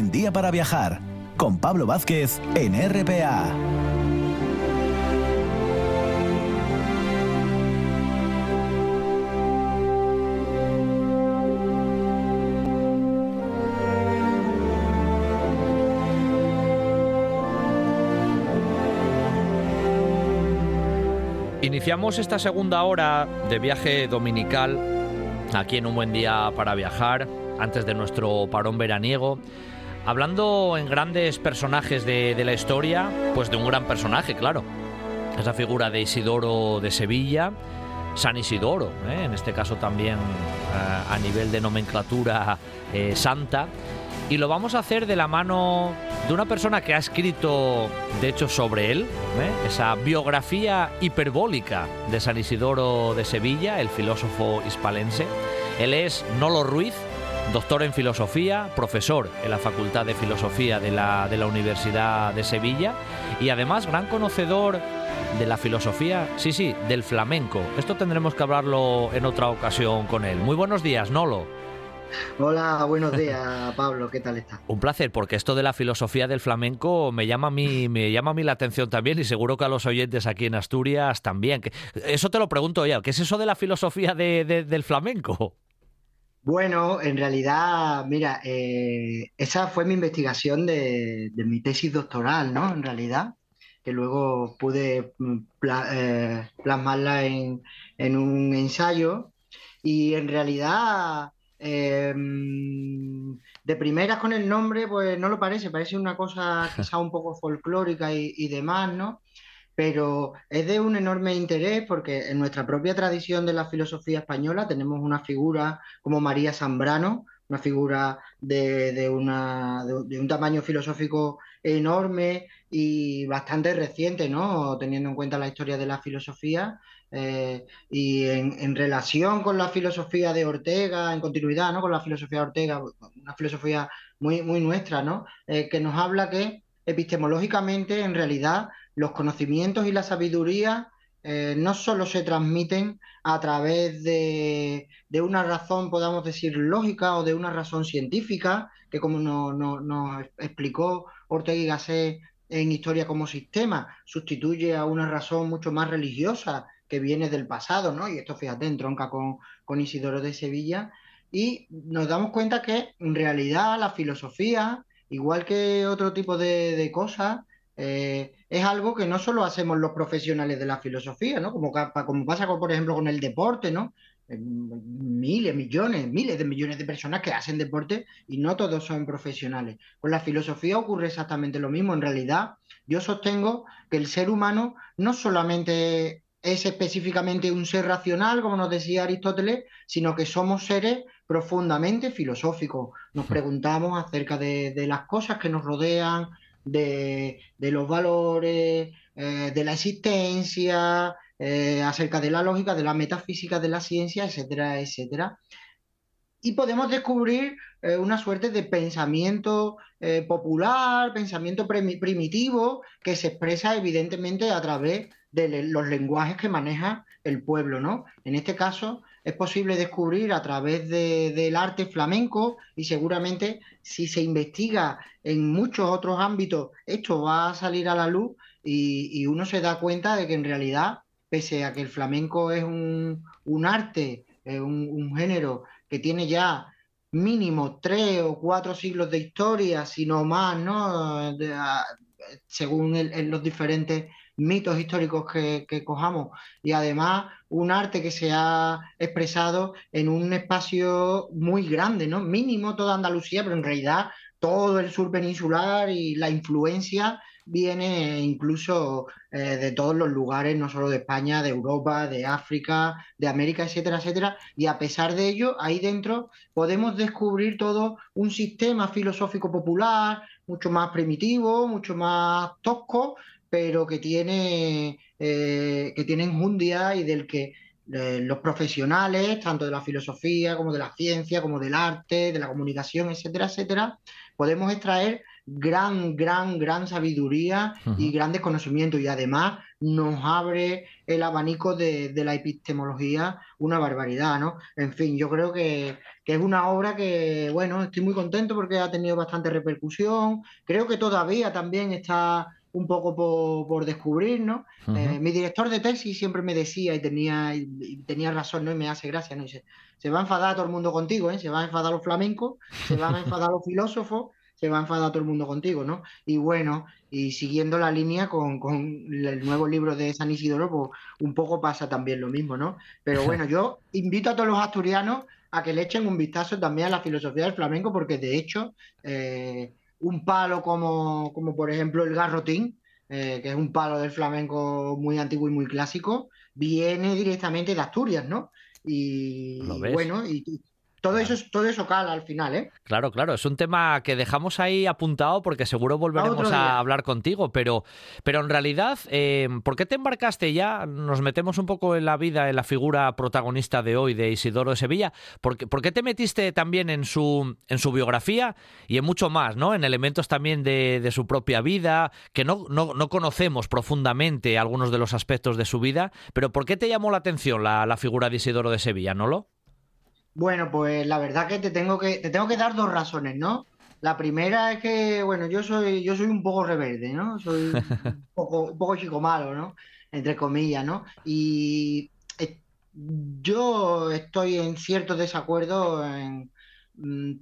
buen día para viajar con Pablo Vázquez en RPA. Iniciamos esta segunda hora de viaje dominical aquí en un buen día para viajar antes de nuestro parón veraniego. Hablando en grandes personajes de, la historia, pues de un gran personaje, claro. Esa figura de Isidoro de Sevilla, San Isidoro, ¿eh? en este caso también eh, a nivel de nomenclatura eh, santa. Y lo vamos a hacer de la mano de una persona que ha escrito, de hecho, sobre él, esa biografía hiperbólica de San Isidoro de Sevilla, el filósofo hispalense. Él es Nolo Ruiz, doctor en filosofía, profesor en la Facultad de Filosofía de la, de la Universidad de Sevilla y además gran conocedor de la filosofía, sí, sí, del flamenco. Esto tendremos que hablarlo en otra ocasión con él. Muy buenos días, Nolo. Hola, buenos días, Pablo. ¿Qué tal estás? Un placer, porque esto de la filosofía del flamenco me llama a mí, me llama a mí la atención también y seguro que a los oyentes aquí en Asturias también. Eso te lo pregunto ya. ¿Qué es eso de la filosofía del flamenco? Bueno, en realidad, mira, eh, esa fue mi investigación de, mi tesis doctoral, ¿no? En realidad, que luego pude mm, eh, plasmarla en, un ensayo y en realidad, eh, mm, de primeras con el nombre, pues no lo parece, parece una cosa quizá un poco folclórica y, y demás, ¿no? Pero es de un enorme interés porque en nuestra propia tradición de la filosofía española tenemos una figura como María Zambrano, una figura de, un tamaño filosófico enorme y bastante reciente, ¿no? Teniendo en cuenta la historia de la filosofía. Eh, y en, relación con la filosofía de Ortega, en continuidad, ¿no? Con la filosofía de Ortega, una filosofía muy, nuestra, ¿no? Eh, que nos habla que epistemológicamente, en realidad, los conocimientos y la sabiduría eh, no solo se transmiten a través de, una razón, podamos decir, lógica o de una razón científica, que como nos explicó Ortega y Gasset en Historia como Sistema, sustituye a una razón mucho más religiosa que viene del pasado, ¿no? Y esto, fíjate, entronca con, con Isidoro de Sevilla. Y nos damos cuenta que en realidad la filosofía igual que otro tipo de, cosas, eh, es algo que no solo hacemos los profesionales de la filosofía, ¿no? Como, como pasa, con, por ejemplo, con el deporte, ¿no? Eh, miles, millones, miles de millones de personas que hacen deporte y no todos son profesionales. Con la filosofía ocurre exactamente lo mismo. En realidad, yo sostengo que el ser humano no solamente es específicamente un ser racional, como nos decía Aristóteles, sino que somos seres profundamente filosóficos. Nos preguntamos acerca de, las cosas que nos rodean, de, los valores, eh, de la existencia, eh, acerca de la lógica, de la metafísica, de la ciencia, etcétera, etcétera. Y podemos descubrir eh, una suerte de pensamiento popular, pensamiento primitivo, que se expresa evidentemente a través de los lenguajes que maneja el pueblo, ¿no? En este caso, es posible descubrir a través del arte flamenco y seguramente si se investiga en muchos otros ámbitos, esto va a salir a la luz y, uno se da cuenta de que en realidad, pese a que el flamenco es un, arte, un, género que tiene ya mínimo tres o cuatro siglos de historia, sino más, ¿no? según los diferentes mitos históricos que, cojamos y además un arte que se ha expresado en un espacio muy grande, ¿no? Mínimo toda Andalucía, pero en realidad todo el sur peninsular y la influencia viene incluso eh, de todos los lugares, no solo de España, de Europa, de África, de América, etcétera, etcétera. Y a pesar de ello, ahí dentro podemos descubrir todo un sistema filosófico popular, mucho más primitivo, mucho más tosco, pero que tiene, eh, que tiene enjundia y del que eh, los profesionales, tanto de la filosofía como de la ciencia, como del arte, de la comunicación, etcétera, etcétera, podemos extraer gran, gran, gran sabiduría y grandes conocimientos. Y además nos abre el abanico de, la epistemología una barbaridad, ¿no? En fin, yo creo que, es una obra que, bueno, estoy muy contento porque ha tenido bastante repercusión, creo que todavía también está un poco por, descubrir, ¿no? Eh, mi director de tesis siempre me decía y tenía, y tenía razón, ¿no? Y me hace gracia, ¿no? Dice, se va a enfadar todo el mundo contigo, ¿eh? Se va a enfadar los flamencos, se van a enfadar los filósofos, se va a enfadar todo el mundo contigo, ¿no? Y bueno, y siguiendo la línea con, el nuevo libro de San Isidoro, pues un poco pasa también lo mismo, ¿no? Pero bueno, yo invito a todos los asturianos a que le echen un vistazo también a la filosofía del flamenco, porque de hecho, eh, un palo como, como por ejemplo el garrotín, eh, que es un palo del flamenco muy antiguo y muy clásico, viene directamente de Asturias, ¿no? Y, bueno, y, todo eso, todo eso cala al final, ¿eh? Claro, claro, es un tema que dejamos ahí apuntado porque seguro volveremos a, hablar contigo, pero, pero en realidad, eh, ¿por qué te embarcaste ya? Nos metemos un poco en la vida, en la figura protagonista de hoy de Isidoro de Sevilla. ¿Por qué, por qué te metiste también en su, en su biografía y en mucho más, ¿no? En elementos también de, de su propia vida, que no, no, no, conocemos profundamente algunos de los aspectos de su vida, pero ¿por qué te llamó la atención la, la figura de Isidoro de Sevilla, no lo? Bueno, pues la verdad que te tengo que, te tengo que dar dos razones, ¿no? La primera es que, bueno, yo soy, yo soy un poco rebelde, ¿no? Soy un poco, un poco chico malo, ¿no? Entre comillas, ¿no? Y yo estoy en cierto desacuerdo en mm,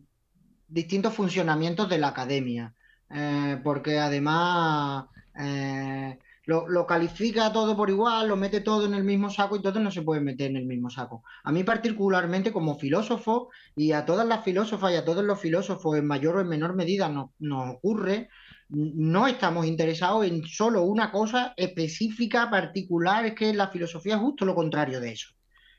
distintos funcionamientos de la academia, eh, porque además eh, lo, califica todo por igual, lo mete todo en el mismo saco y todo no se puede meter en el mismo saco. A mí particularmente como filósofo y a todas las filósofas y a todos los filósofos en mayor o en menor medida nos, ocurre, no estamos interesados en solo una cosa específica, particular, es que la filosofía es justo lo contrario de eso.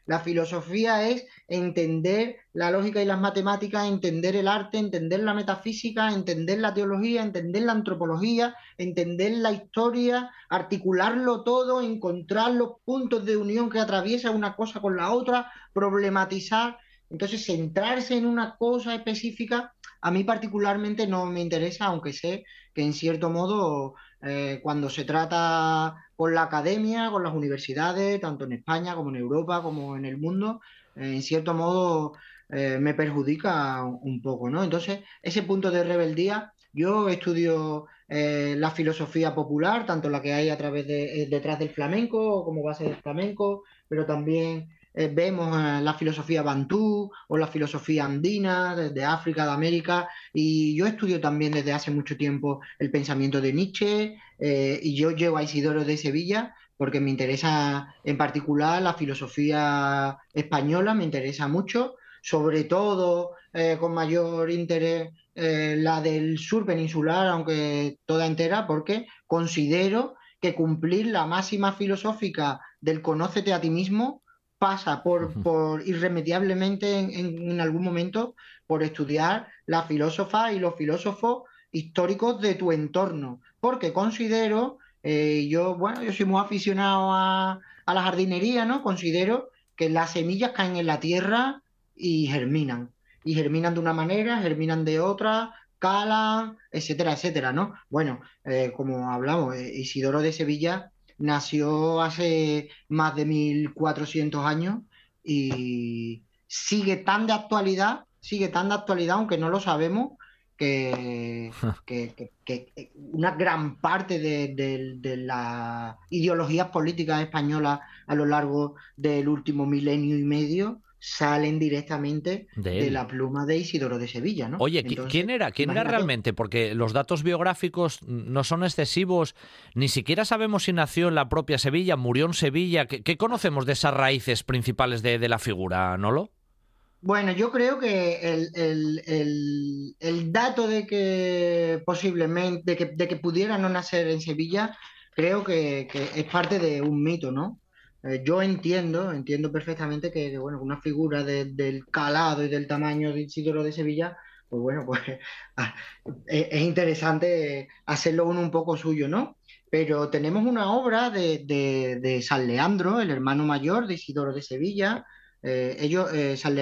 La filosofía es entender la lógica y las matemáticas, entender el arte, entender la metafísica, entender la teología, entender la antropología, entender la historia, articularlo todo, encontrar los puntos de unión que atraviesa una cosa con la otra, problematizar. Entonces, centrarse en una cosa específica, a mí particularmente no me interesa, aunque sé que en cierto modo, eh, cuando se trata con la academia, con las universidades, tanto en España como en Europa, como en el mundo, eh, en cierto modo eh, me perjudica un poco, ¿no? Entonces, ese punto de rebeldía, yo estudio eh, la filosofía popular, tanto la que hay a través de detrás del flamenco como base del flamenco, pero también vemos la filosofía bantú o la filosofía andina desde África, de América, y yo estudio también desde hace mucho tiempo el pensamiento de Nietzsche, eh, y yo llevo a Isidoro de Sevilla porque me interesa en particular la filosofía española, me interesa mucho, sobre todo eh, con mayor interés eh, la del sur peninsular, aunque toda entera, porque considero que cumplir la máxima filosófica del conócete a ti mismo pasa por, por irremediablemente en, en, algún momento por estudiar la filósofa y los filósofos históricos de tu entorno, porque considero, eh, yo, bueno, yo soy muy aficionado a, la jardinería, ¿no? Considero que las semillas caen en la tierra y germinan. Y germinan de una manera, germinan de otra, calan, etcétera, etcétera, ¿no? Bueno, eh, como hablamos, eh, Isidoro de Sevilla nació hace más de 1400 años y sigue tan de actualidad, sigue tan de actualidad, aunque no lo sabemos, que, que, una gran parte de, de, las ideologías políticas españolas a lo largo del último milenio y medio salen directamente de, la pluma de Isidoro de Sevilla, ¿no? Oye, ¿quién era? ¿Quién era realmente? Porque los datos biográficos no son excesivos, ni siquiera sabemos si nació en la propia Sevilla, murió en Sevilla. ¿Qué, conocemos de esas raíces principales de, de la figura, Nolo? Bueno, yo creo que el, dato de que posiblemente, de que, pudiera no nacer en Sevilla, creo que, es parte de un mito, ¿no? Eh, yo entiendo, entiendo perfectamente que, bueno, una figura del calado y del tamaño de Isidoro de Sevilla, pues bueno, pues ah, es, interesante hacerlo uno un poco suyo, ¿no? Pero tenemos una obra de, San Leandro, el hermano mayor de Isidoro de Sevilla, eh, ellos, eh, San,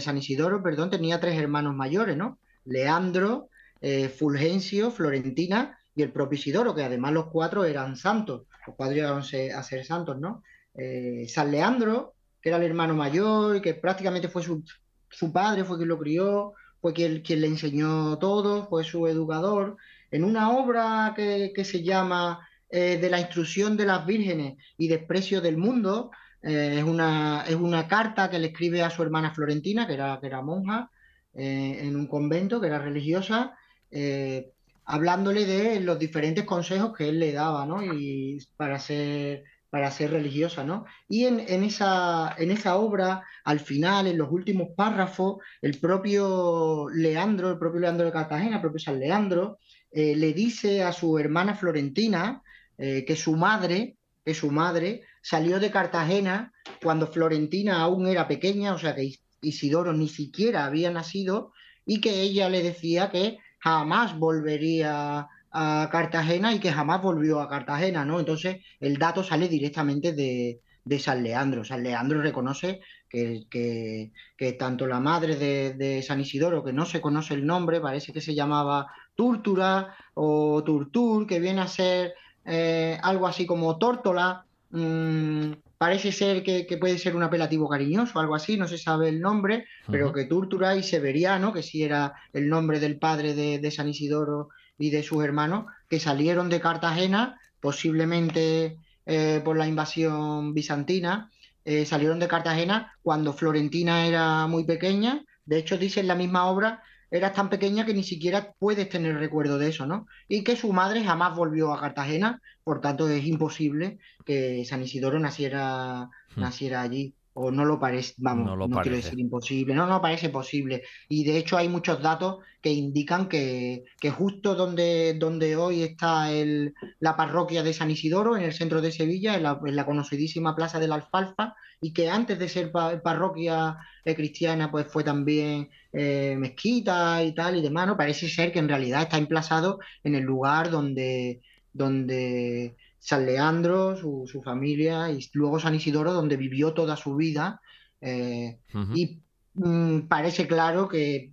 San, Isidoro, perdón, tenía tres hermanos mayores, ¿no? Leandro, Fulgencio, Florentina y el propio Isidoro, que además los cuatro eran santos, los cuatro llegaron a ser santos, ¿no? Eh, San Leandro, que era el hermano mayor y que prácticamente fue su, padre, fue quien lo crió, fue quien, le enseñó todo, fue su educador, en una obra que, se llama eh, De la instrucción de las vírgenes y desprecio del mundo, eh, es, una, es una carta que le escribe a su hermana Florentina, que era, que era monja, en un convento, que era religiosa, hablándole de los diferentes consejos que él le daba, ¿no? Y para ser para ser religiosa, ¿no? Y en, esa, en esa obra, al final, en los últimos párrafos, el propio Leandro, el propio Leandro de Cartagena, el propio San Leandro, eh, le dice a su hermana Florentina eh, que su madre, que su madre salió de Cartagena cuando Florentina aún era pequeña, o sea que Isidoro ni siquiera había nacido, y que ella le decía que jamás volvería a Cartagena y que jamás volvió a Cartagena, ¿no? Entonces el dato sale directamente de, San Leandro. San Leandro reconoce que, que, tanto la madre de, San Isidoro, que no se conoce el nombre, parece que se llamaba Túrtura o Turtur, que viene a ser eh, algo así como Tórtola, mm, parece ser que, puede ser un apelativo cariñoso, algo así, no se sabe el nombre, pero que Túrtura y Severiano, que sí era el nombre del padre de San Isidoro y de sus hermanos que salieron de Cartagena, posiblemente eh, por la invasión bizantina, eh, salieron de Cartagena cuando Florentina era muy pequeña. De hecho, dice en la misma obra, era tan pequeña que ni siquiera puedes tener recuerdo de eso, ¿no? Y que su madre jamás volvió a Cartagena, por tanto es imposible que San Isidoro naciera, hmm. naciera allí o no lo parece, vamos, no, quiero decir imposible, no, no parece posible. Y de hecho hay muchos datos que indican que, que justo donde, donde hoy está el, la parroquia de San Isidoro, en el centro de Sevilla, en la, conocidísima Plaza de la Alfalfa, y que antes de ser parroquia eh, cristiana, pues fue también eh, mezquita y tal y demás, ¿no? Parece ser que en realidad está emplazado en el lugar donde, donde San Leandro, su, familia, y luego San Isidoro, donde vivió toda su vida. Eh, y mm, parece claro que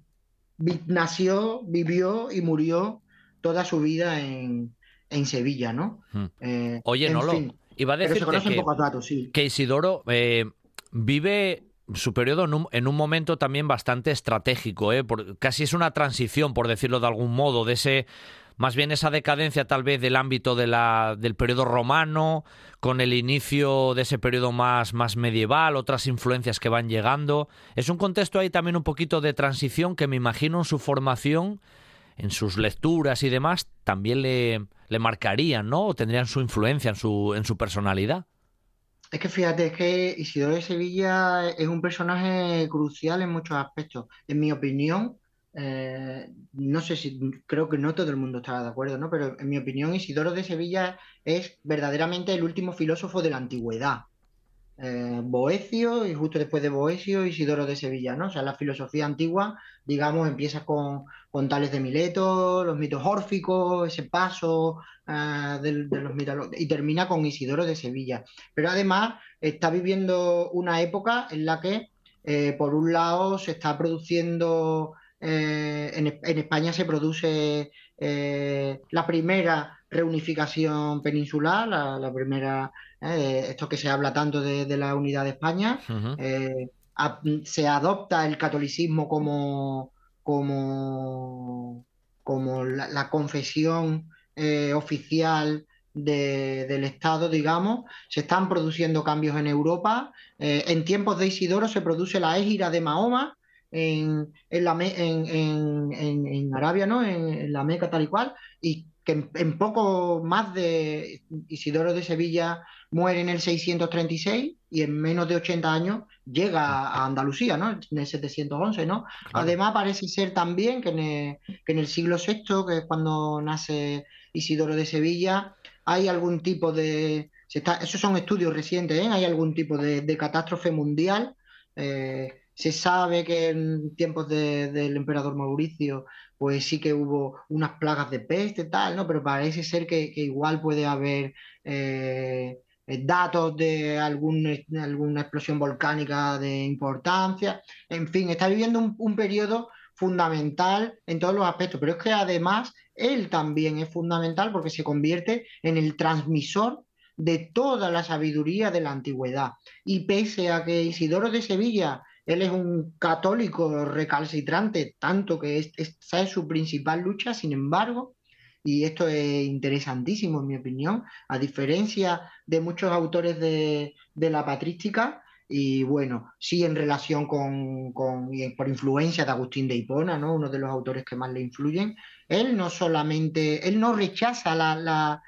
nació, vivió y murió toda su vida en, Sevilla, ¿no? Eh, Oye, no lo iba a decir que, que, Isidoro eh, vive su periodo en un, en un, momento también bastante estratégico, ¿eh? casi es una transición, por decirlo de algún modo, de ese más bien esa decadencia tal vez del ámbito de la, del periodo romano, con el inicio de ese periodo más, más medieval, otras influencias que van llegando. Es un contexto ahí también un poquito de transición que me imagino en su formación, en sus lecturas y demás, también le, le marcarían, ¿no? O tendrían su influencia en su, en su personalidad. Es que fíjate, es que Isidoro de Sevilla es un personaje crucial en muchos aspectos. En mi opinión, eh, no sé si, creo que no todo el mundo estará de acuerdo, ¿no? Pero en mi opinión, Isidoro de Sevilla es verdaderamente el último filósofo de la antigüedad. Eh, Boecio y justo después de Boecio, Isidoro de Sevilla, ¿no? O sea, la filosofía antigua, digamos, empieza con, con Tales de Mileto, los mitos órficos, ese paso eh, de, los y termina con Isidoro de Sevilla. Pero además está viviendo una época en la que, por un lado, se está produciendo eh, en, España se produce eh, la primera reunificación peninsular, la, primera, eh, esto que se habla tanto de, la unidad de España, se adopta el catolicismo como, como, como la, confesión oficial del Estado, digamos, se están produciendo cambios en Europa. en tiempos de Isidoro se produce la égira de Mahoma, en, en, la, en, en, Arabia, ¿no? En, la Meca tal y cual, y que en, poco más de Isidoro de Sevilla muere en el 636 y en menos de 80 años llega a Andalucía, ¿no? En el 711, ¿no? Además parece ser también que en, el, que en el siglo VI, que es cuando nace Isidoro de Sevilla, hay algún tipo de... esos son estudios recientes, ¿eh? Hay algún tipo de, de catástrofe mundial. Eh, se sabe que en tiempos del emperador Mauricio, pues sí que hubo unas plagas de peste, tal, ¿no? Pero parece ser que, igual puede haber eh, datos de alguna explosión volcánica de importancia. En fin, está viviendo un, periodo fundamental en todos los aspectos, pero es que además él también es fundamental porque se convierte en el transmisor de toda la sabiduría de la antigüedad. Y pese a que Isidoro de Sevilla, él es un católico recalcitrante, tanto que esa es su principal lucha, sin embargo, y esto es interesantísimo en mi opinión, a diferencia de muchos autores de, de la patrística, y bueno, sí en relación con, por influencia de Agustín de Hipona, ¿no? uno de los autores que más le influyen, él no solamente, él no rechaza la,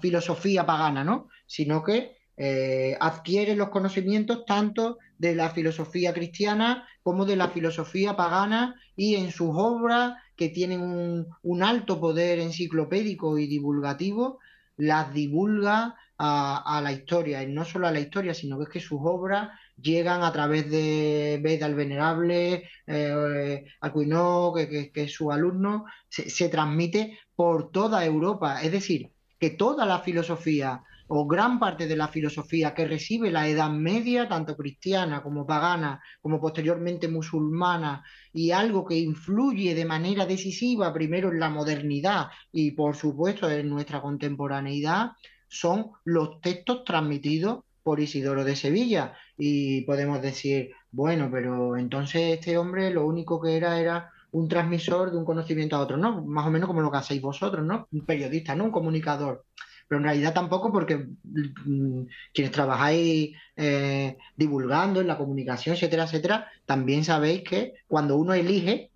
filosofía pagana, ¿no? sino que eh, adquiere los conocimientos tanto de la filosofía cristiana como de la filosofía pagana y en sus obras que tienen un, alto poder enciclopédico y divulgativo, las divulga a, la historia, y no solo a la historia, sino que que sus obras llegan a través de Beda el Venerable, eh, Aquino, que, es su alumno, se, transmite por toda Europa. Es decir, que toda la filosofía o gran parte de la filosofía que recibe la Edad Media, tanto cristiana como pagana, como posteriormente musulmana, y algo que influye de manera decisiva primero en la modernidad y por supuesto en nuestra contemporaneidad, son los textos transmitidos por Isidoro de Sevilla. Y podemos decir, bueno, pero entonces este hombre lo único que era era un transmisor de un conocimiento a otro, ¿no? Más o menos como lo que hacéis vosotros, ¿no? Un periodista, ¿no? Un comunicador. Pero en realidad tampoco porque mm, quienes trabajáis eh, divulgando en la comunicación, etcétera, etcétera, también sabéis que cuando uno elige,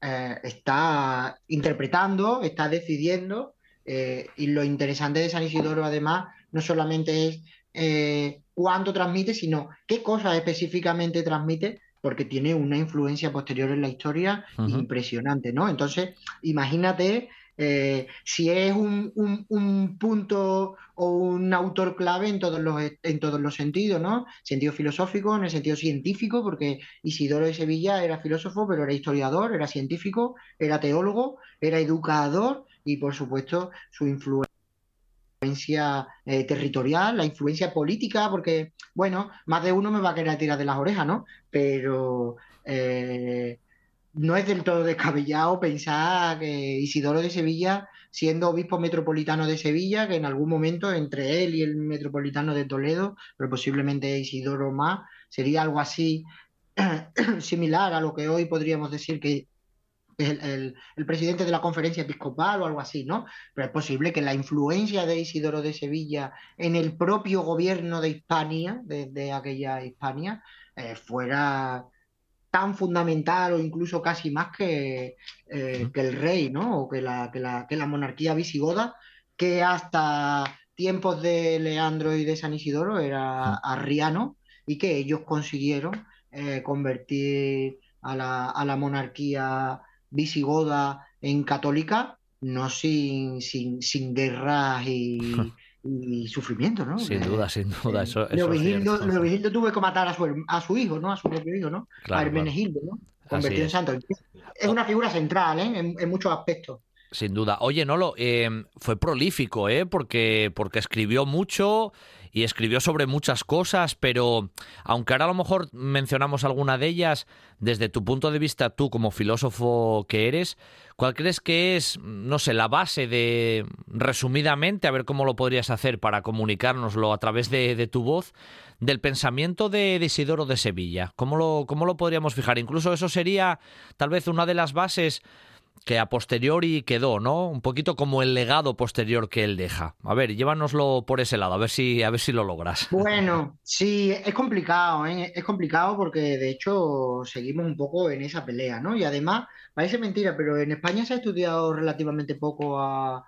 eh, está interpretando, está decidiendo eh, y lo interesante de San Isidoro, además, no solamente es cuánto transmite, sino qué cosas específicamente transmite, porque tiene una influencia posterior en la historia impresionante, ¿no? Entonces, imagínate eh, si es un, punto o un autor clave en todos los, en todos los sentidos, ¿no? Sentido filosófico, en el sentido científico, porque Isidoro de Sevilla era filósofo, pero era historiador, era científico, era teólogo, era educador y por supuesto su influencia eh, territorial, la influencia política, porque, bueno, más de uno me va a querer tirar de las orejas, ¿no? Pero eh, no es del todo descabellado pensar que Isidoro de Sevilla, siendo obispo metropolitano de Sevilla, que en algún momento entre él y el metropolitano de Toledo, pero posiblemente Isidoro más, sería algo así similar a lo que hoy podríamos decir que el, presidente de la conferencia episcopal o algo así, ¿no? Pero es posible que la influencia de Isidoro de Sevilla en el propio gobierno de Hispania, de, aquella Hispania, eh, fuera tan fundamental o incluso casi más que, eh, que el rey, ¿no? O que la, que la, que la monarquía visigoda, que hasta tiempos de Leandro y de San Isidoro era arriano y que ellos consiguieron eh, convertir a la, a la monarquía visigoda en católica, no sin, sin, sin guerras y, sufrimiento, ¿no? Sin duda, sin duda. Eso, Leovigildo, tuvo que matar a su, a su hijo, ¿no? A su propio hijo, ¿no? a Hermenegildo, ¿no? Convertido en santo. Es una figura central, ¿eh? En, muchos aspectos. Sin duda. Oye, Nolo, eh, fue prolífico, ¿eh? Porque, porque escribió mucho y escribió sobre muchas cosas, pero aunque ahora a lo mejor mencionamos alguna de ellas, desde tu punto de vista, tú como filósofo que eres, ¿cuál crees que es, no sé, la base de, resumidamente, a ver cómo lo podrías hacer para comunicárnoslo a través de, tu voz, del pensamiento de, Isidoro de Sevilla? ¿Cómo lo, ¿Cómo lo podríamos fijar? Incluso eso sería tal vez una de las bases que a posteriori quedó, ¿no? Un poquito como el legado posterior que él deja. A ver, llévanoslo por ese lado, a ver si, a ver si lo logras. Bueno, sí, es complicado, ¿eh? es complicado porque de hecho seguimos un poco en esa pelea, ¿no? Y además, parece mentira, pero en España se ha estudiado relativamente poco a,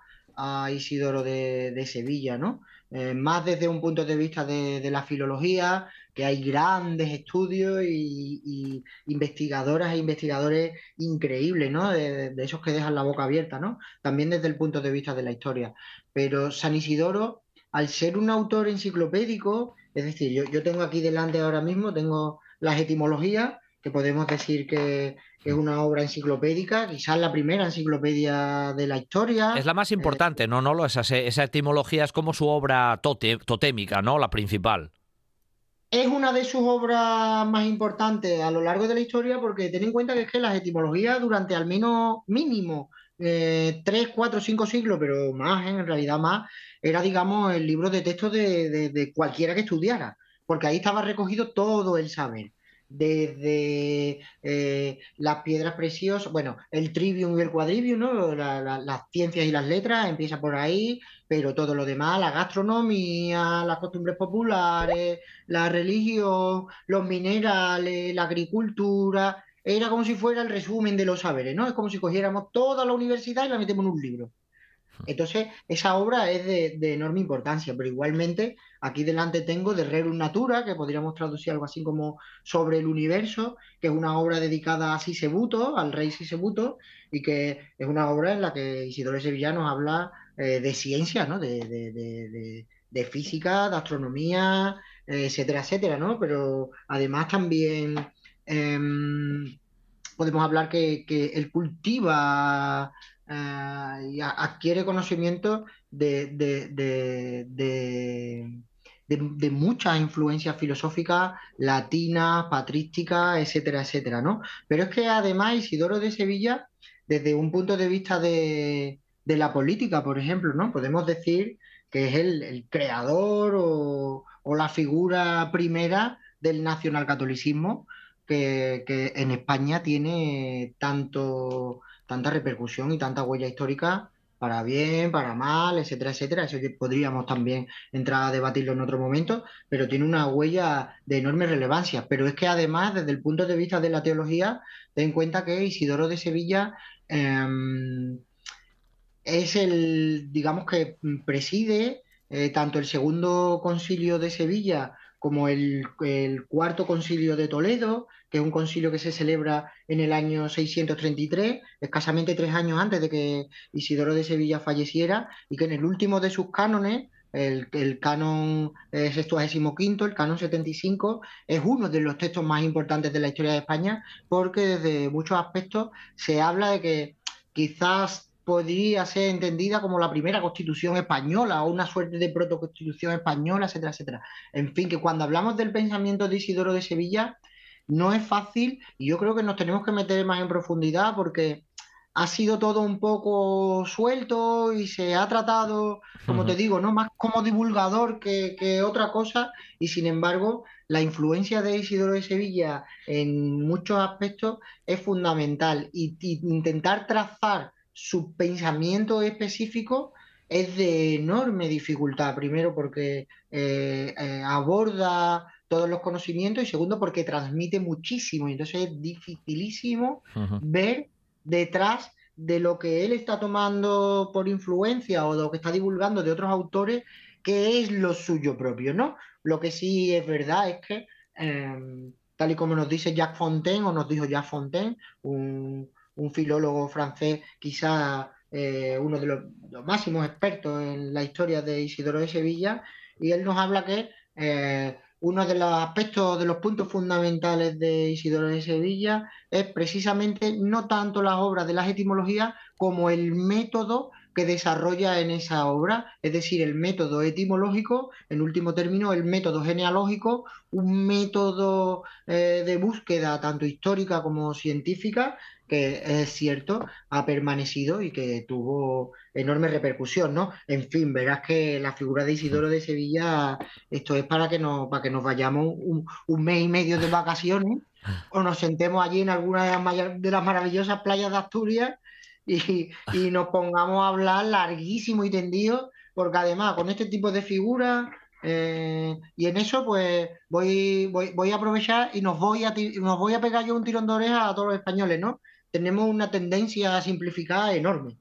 Isidoro de, Sevilla, ¿no? Eh, más desde un punto de vista de la filología, que hay grandes estudios y, investigadoras e investigadores increíbles, ¿no? De, esos que dejan la boca abierta, ¿no? También desde el punto de vista de la historia. Pero San Isidoro, al ser un autor enciclopédico, es decir, yo, tengo aquí delante ahora mismo, tengo las etimologías, que podemos decir que, es una obra enciclopédica, quizás la primera enciclopedia de la historia. Es la más importante, ¿no? no esa, esa etimología es como su obra totémica, ¿no? La principal. Es una de sus obras más importantes a lo largo de la historia porque ten en cuenta que es que las etimologías durante al menos mínimo eh, tres, cuatro, cinco siglos, pero más, en realidad más, era, digamos, el libro de texto de cualquiera que estudiara, porque ahí estaba recogido todo el saber desde eh, las piedras preciosas, bueno, el trivium y el quadrivium, ¿no? las ciencias y las letras, empieza por ahí, pero todo lo demás, la gastronomía, las costumbres populares, la religión, los minerales, la agricultura, era como si fuera el resumen de los saberes, ¿no? Es como si cogiéramos toda la universidad y la metemos en un libro. Entonces, esa obra es de, enorme importancia, pero igualmente aquí delante tengo de Rerum Natura, que podríamos traducir algo así como sobre el universo, que es una obra dedicada a Sisebuto, al rey Sisebuto, y que es una obra en la que Isidoro Sevillano habla eh, de ciencia, ¿no? De, física, de astronomía, etcétera, etcétera, ¿no? Pero además también em, podemos hablar que, que él cultiva Ah, y adquiere conocimiento de, de, muchas influencias filosóficas latinas, patrísticas, etcétera, etcétera, ¿no? Pero es que además Isidoro de Sevilla, desde un punto de vista de, la política, por ejemplo, ¿no? Podemos decir que es el, creador o, o, la figura primera del nacionalcatolicismo que, que en España tiene tanto tanta repercusión y tanta huella histórica para bien, para mal, etcétera, etcétera. Eso que podríamos también entrar a debatirlo en otro momento, pero tiene una huella de enorme relevancia. Pero es que además, desde el punto de vista de la teología, ten en cuenta que Isidoro de Sevilla em, es el, digamos que preside eh, tanto el segundo concilio de Sevilla como el, cuarto concilio de Toledo, es un concilio que se celebra en el año 633, escasamente tres años antes de que Isidoro de Sevilla falleciera, y que en el último de sus cánones, el, canon eh, quinto, el canon 75, es uno de los textos más importantes de la historia de España, porque desde muchos aspectos se habla de que quizás podría ser entendida como la primera constitución española o una suerte de protoconstitución española, etcétera, etcétera. En fin, que cuando hablamos del pensamiento de Isidoro de Sevilla, no es fácil y yo creo que nos tenemos que meter más en profundidad porque ha sido todo un poco suelto y se ha tratado, como te digo, no más como divulgador que, que, otra cosa y sin embargo la influencia de Isidoro de Sevilla en muchos aspectos es fundamental y intentar trazar su pensamiento específico es de enorme dificultad. Primero porque eh, eh, aborda todos los conocimientos y segundo porque transmite muchísimo. Y entonces es dificilísimo ver detrás de lo que él está tomando por influencia o de lo que está divulgando de otros autores, qué es lo suyo propio, ¿no? Lo que sí es verdad es que, em, tal y como nos dice Jacques Fontaine, o nos dijo Jacques Fontaine, un, un filólogo francés, quizá eh, uno de los, máximos expertos en la historia de Isidoro de Sevilla, y él nos habla que eh, uno de los aspectos, de los puntos fundamentales de Isidoro de Sevilla es precisamente no tanto las obras de las etimologías como el método que desarrolla en esa obra, es decir, el método etimológico, en último término, el método genealógico, un método eh, de búsqueda tanto histórica como científica, que es cierto, ha permanecido y que tuvo enorme repercusión, ¿no? En fin, verás que la figura de Isidoro de Sevilla, esto es para que nos, para que nos vayamos un, mes y medio de vacaciones o nos sentemos allí en alguna de las, maravillosas playas de Asturias y, nos pongamos a hablar larguísimo y tendido, porque además con este tipo de figuras eh, y en eso, pues voy, voy, voy, a aprovechar y nos voy a, nos voy a pegar yo un tirón de oreja a todos los españoles, ¿no? Tenemos una tendencia a simplificar enorme.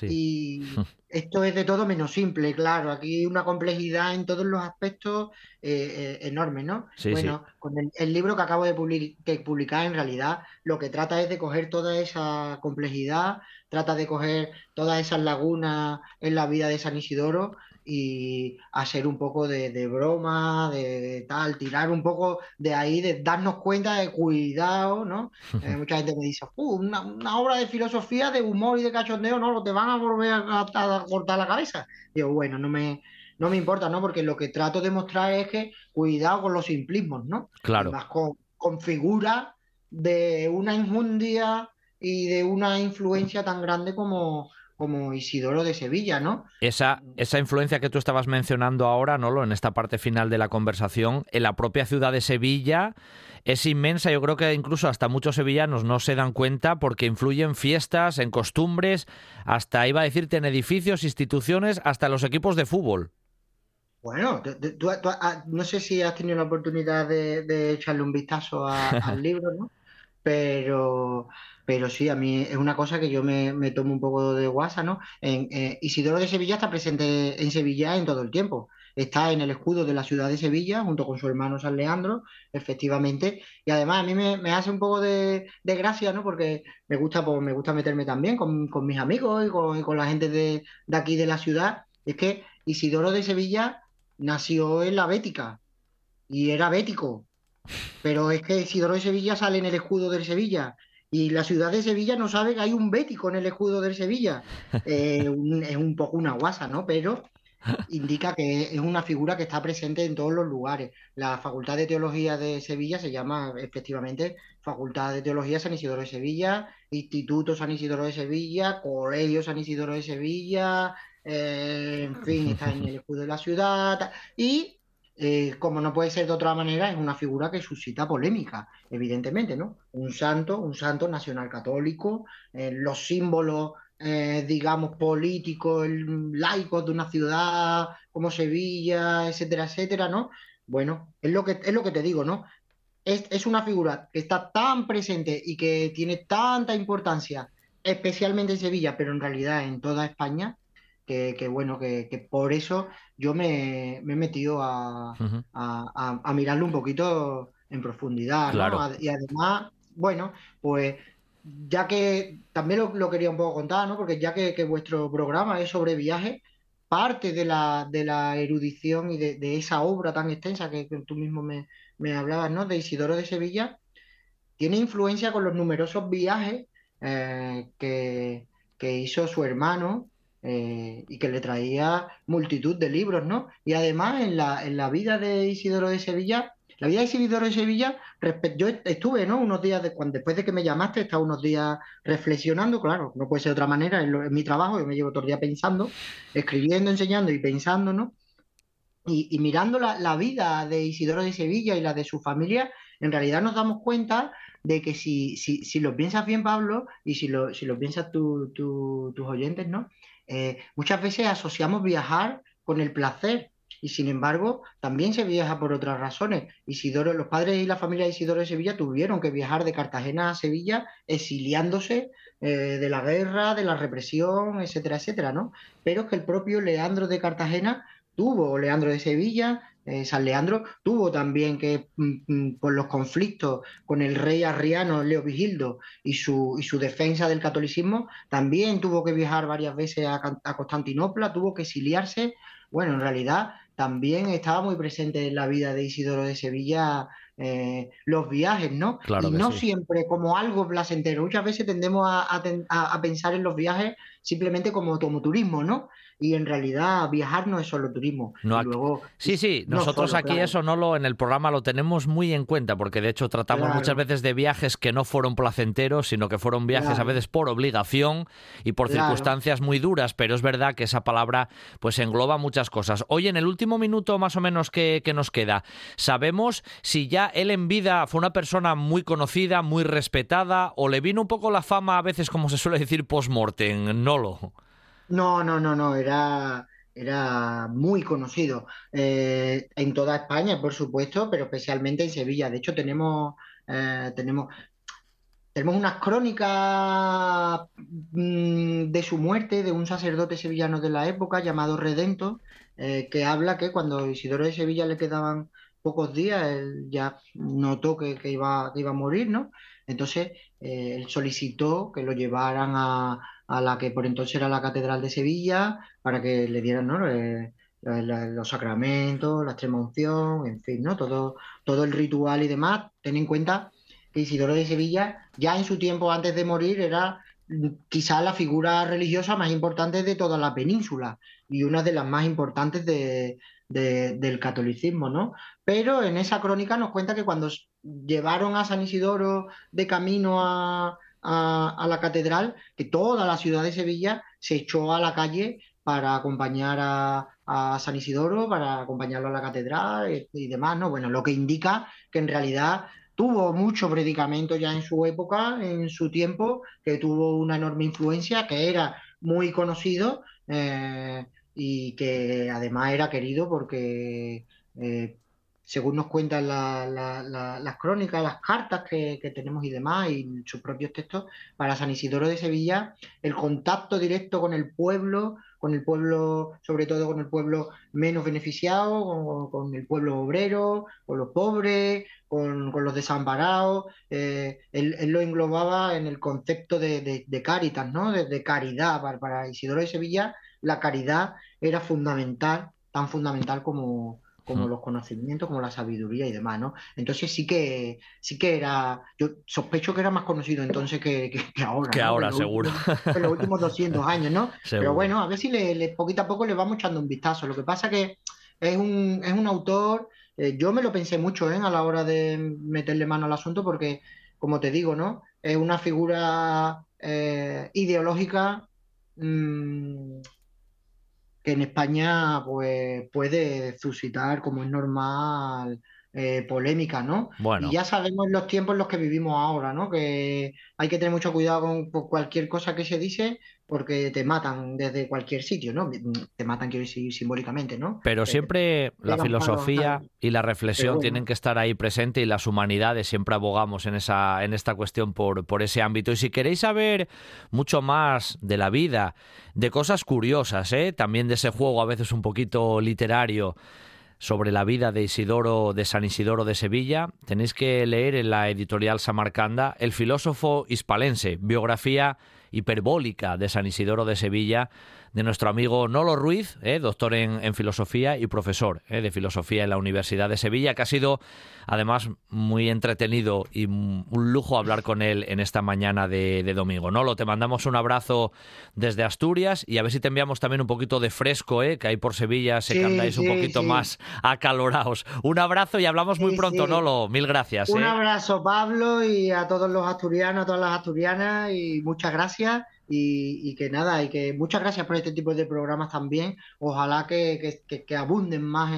Y esto es de todo menos simple, claro. Aquí hay una complejidad en todos los aspectos eh, eh, enorme, ¿no? bueno, con el, libro que acabo de, publicar, en realidad lo que trata es de coger toda esa complejidad, trata de coger todas esas lagunas en la vida de San Isidoro y hacer un poco de, broma, de, tal, tirar un poco de ahí, de darnos cuenta de cuidado, ¿no? Eh, mucha gente me dice, uh, una, obra de filosofía, de humor y de cachondeo, no, te van a volver a, cortar la cabeza. Digo, bueno, no me, no me importa, ¿no? Porque lo que trato de mostrar es que cuidado con los simplismos, ¿no? Claro. Con, con figuras de una injundia y de una influencia tan grande como, como Isidoro de Sevilla, ¿no? Esa, esa influencia que tú estabas mencionando ahora, ¿no? En esta parte final de la conversación, en la propia ciudad de Sevilla es inmensa. Yo creo que incluso hasta muchos sevillanos no se dan cuenta porque influye en fiestas, en costumbres, hasta iba a decirte en edificios, instituciones, hasta los equipos de fútbol. Bueno, ah, no sé si has tenido la oportunidad de, echarle un vistazo al libro, ¿no? Pero pero sí, a mí es una cosa que yo me, tomo un poco de guasa, ¿no? En, eh, Isidoro de Sevilla está presente en Sevilla en todo el tiempo. Está en el escudo de la ciudad de Sevilla, junto con su hermano San Leandro, efectivamente. Y además a mí me, hace un poco de, gracia, ¿no? Porque me gusta, pues, me gusta meterme también con, mis amigos y con, la gente de, de aquí de la ciudad. Es que Isidoro de Sevilla nació en la Bética y era bético. Pero es que Isidoro de Sevilla sale en el escudo de Sevilla y la ciudad de Sevilla no sabe que hay un bético en el escudo de Sevilla. Eh, es un poco una guasa, ¿no? Pero indica que es una figura que está presente en todos los lugares. La Facultad de Teología de Sevilla se llama efectivamente Facultad de Teología San Isidoro de Sevilla, Instituto San Isidoro de Sevilla, Colegio San Isidoro de Sevilla, eh, en fin, está en el escudo de la ciudad. Y eh, como no puede ser de otra manera, es una figura que suscita polémica, evidentemente, ¿no? Un santo, un santo nacional católico, eh, los símbolos, eh, digamos, políticos, laicos de una ciudad como Sevilla, etcétera, etcétera, ¿no? Bueno, es lo que, es lo que te digo, ¿no? Es, es una figura que está tan presente y que tiene tanta importancia, especialmente en Sevilla, pero en realidad en toda España, que, bueno, que, por eso yo me, he metido a, a, mirarlo un poquito en profundidad, Y además, bueno, pues ya que también lo, quería un poco contar, ¿no? Porque ya que, vuestro programa es sobre viajes, parte de la, de la erudición y de, esa obra tan extensa que, tú mismo me, me, hablabas, ¿no? De Isidoro de Sevilla, tiene influencia con los numerosos viajes eh, que, que hizo su hermano eh, y que le traía multitud de libros, ¿no? Y además en la, en la vida de Isidoro de Sevilla, la vida de Isidoro de Sevilla, yo estuve, ¿no? Unos días, de, cuando, después de que me llamaste, estaba unos días reflexionando, claro, no puede ser de otra manera, en, mi trabajo, yo me llevo todo el día pensando, escribiendo, enseñando y pensando, ¿no? Y, mirando la, vida de Isidoro de Sevilla y la de su familia, en realidad nos damos cuenta de que si, si, si lo piensas bien, Pablo, y si lo, si lo piensas tus oyentes, ¿no? Eh, muchas veces asociamos viajar con el placer y sin embargo también se viaja por otras razones. Isidoro, los padres y la familia de Isidoro de Sevilla tuvieron que viajar de Cartagena a Sevilla exiliándose eh, de la guerra, de la represión, etcétera, etcétera, ¿no? Pero que el propio Leandro de Cartagena tuvo, Leandro de Sevilla, eh, San Leandro tuvo también que, mm, mm, por los conflictos con el rey arriano Leo Vigildo y su, y su defensa del catolicismo, también tuvo que viajar varias veces a, Constantinopla, tuvo que exiliarse. Bueno, en realidad también estaba muy presente en la vida de Isidoro de Sevilla eh, los viajes, ¿no? y no siempre como algo placentero. Muchas veces tendemos a, a, pensar en los viajes simplemente como, como turismo, ¿no? Y en realidad viajar no es solo turismo. luego, sí, sí, nosotros aquí eso no lo en el programa lo tenemos muy en cuenta porque de hecho tratamos muchas veces de viajes que no fueron placenteros, sino que fueron viajes a veces por obligación y por circunstancias muy duras, pero es verdad que esa palabra pues engloba muchas cosas. Hoy en el último minuto más o menos que, que nos queda, ¿sabemos si ya él en vida fue una persona muy conocida, muy respetada o le vino un poco la fama a veces como se suele decir post-mortem? No lo. No, no, no, no, era, era muy conocido eh, en toda España, por supuesto, pero especialmente en Sevilla. De hecho, tenemos, eh, tenemos, tenemos unas crónicas mm, de su muerte de un sacerdote sevillano de la época llamado Redento, eh, que habla que cuando Isidoro de Sevilla le quedaban pocos días, él ya notó que, iba, que iba a morir, ¿no? Entonces, él solicitó que lo llevaran a, a la que por entonces era la Catedral de Sevilla, para que le dieran eh, los sacramentos, la extrema unción, en fin, ¿no? todo, todo el ritual y demás. Ten en cuenta que Isidoro de Sevilla, ya en su tiempo antes de morir, era quizá la figura religiosa más importante de toda la península y una de las más importantes del catolicismo, ¿no? Pero en esa crónica nos cuenta que cuando llevaron a San Isidoro de camino a, la catedral, que toda la ciudad de Sevilla se echó a la calle para acompañar a, San Isidoro, para acompañarlo a la catedral y, y, demás, ¿no? Bueno, lo que indica que en realidad tuvo mucho predicamento ya en su época, en su tiempo, que tuvo una enorme influencia, que era muy conocido eh, y que además era querido porque, eh, según nos cuentan las crónicas, las cartas que, tenemos y demás, y sus propios textos, para San Isidoro de Sevilla, el contacto directo con el pueblo, con el pueblo, sobre todo con el pueblo menos beneficiado, con, el pueblo obrero, con los pobres, con, los desamparados. Eh, él, lo englobaba en el concepto de, caritas, ¿no? De, caridad. Para Isidoro de Sevilla, la caridad era fundamental, tan fundamental como, como los conocimientos, como la sabiduría y demás, ¿no? Entonces sí que sí que era, yo sospecho que era más conocido entonces que, ahora. Que ahora, seguro. en los últimos 200 años, ¿no? Pero bueno, a ver si le, poquito a poco le vamos echando un vistazo. Lo que pasa que es un, es un autor, eh, yo me lo pensé mucho ¿eh? a la hora de meterle mano al asunto porque, como te digo, ¿no? Es una figura eh, ideológica mmm, que en España pues, puede suscitar, como es normal, eh, polémica, ¿no? Bueno. Y ya sabemos los tiempos en los que vivimos ahora, ¿no? Que hay que tener mucho cuidado con, cualquier cosa que se dice porque te matan desde cualquier sitio, ¿no? Te matan, quiero decir, simbólicamente, ¿no? Pero eh, siempre la filosofía y la reflexión tienen que estar ahí presente y las humanidades siempre abogamos en esa en esta cuestión por, por ese ámbito. Y si queréis saber mucho más de la vida, de cosas curiosas, ¿eh? también de ese juego a veces un poquito literario, sobre la vida de Isidoro de San Isidoro de Sevilla, tenéis que leer en la editorial Samarcanda El filósofo hispalense, biografía hiperbólica de San Isidoro de Sevilla, de nuestro amigo Nolo Ruiz, eh, doctor en, filosofía y profesor eh, de filosofía en la Universidad de Sevilla, que ha sido además muy entretenido y un lujo hablar con él en esta mañana de, domingo. Nolo, te mandamos un abrazo desde Asturias y a ver si te enviamos también un poquito de fresco, eh, que hay por Sevilla, sé que andáis un poquito más acalorados. Un abrazo y hablamos muy pronto, Nolo. Mil gracias. Un abrazo, Pablo, y a todos los asturianos, a todas las asturianas, y muchas gracias. Y, que nada, y que muchas gracias por este tipo de programas también. Ojalá que, abunden más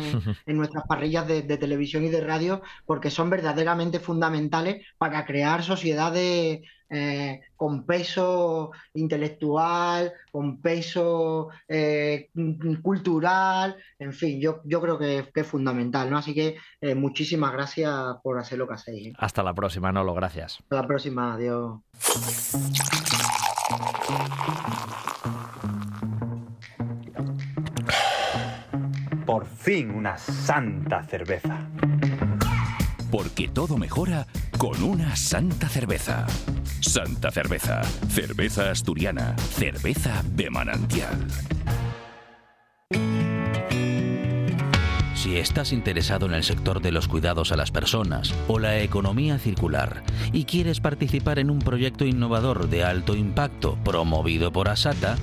en, nuestras parrillas de, televisión y de radio, porque son verdaderamente fundamentales para crear sociedades eh, con peso intelectual, con peso eh, cultural, en fin, yo, yo creo que, es fundamental, ¿no? Así que eh, muchísimas gracias por hacer lo que hacéis. Hasta la próxima, Nolo, gracias. Hasta la próxima, adiós. Por fin una santa cerveza. Porque todo mejora con una santa cerveza. Santa cerveza. Cerveza asturiana. Cerveza de manantial. Si estás interesado en el sector de los cuidados a las personas o la economía circular y quieres participar en un proyecto innovador de alto impacto promovido por Asata,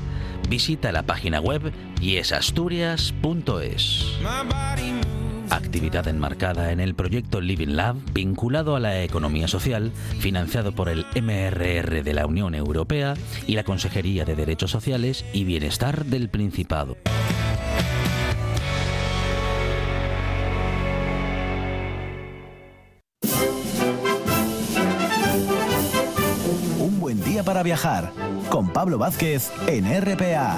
visita la página web yesasturias.es. Actividad enmarcada en el proyecto Living Lab vinculado a la economía social, financiado por el MRR de la Unión Europea y la Consejería de Derechos Sociales y Bienestar del Principado. Para viajar con Pablo Vázquez en RPA.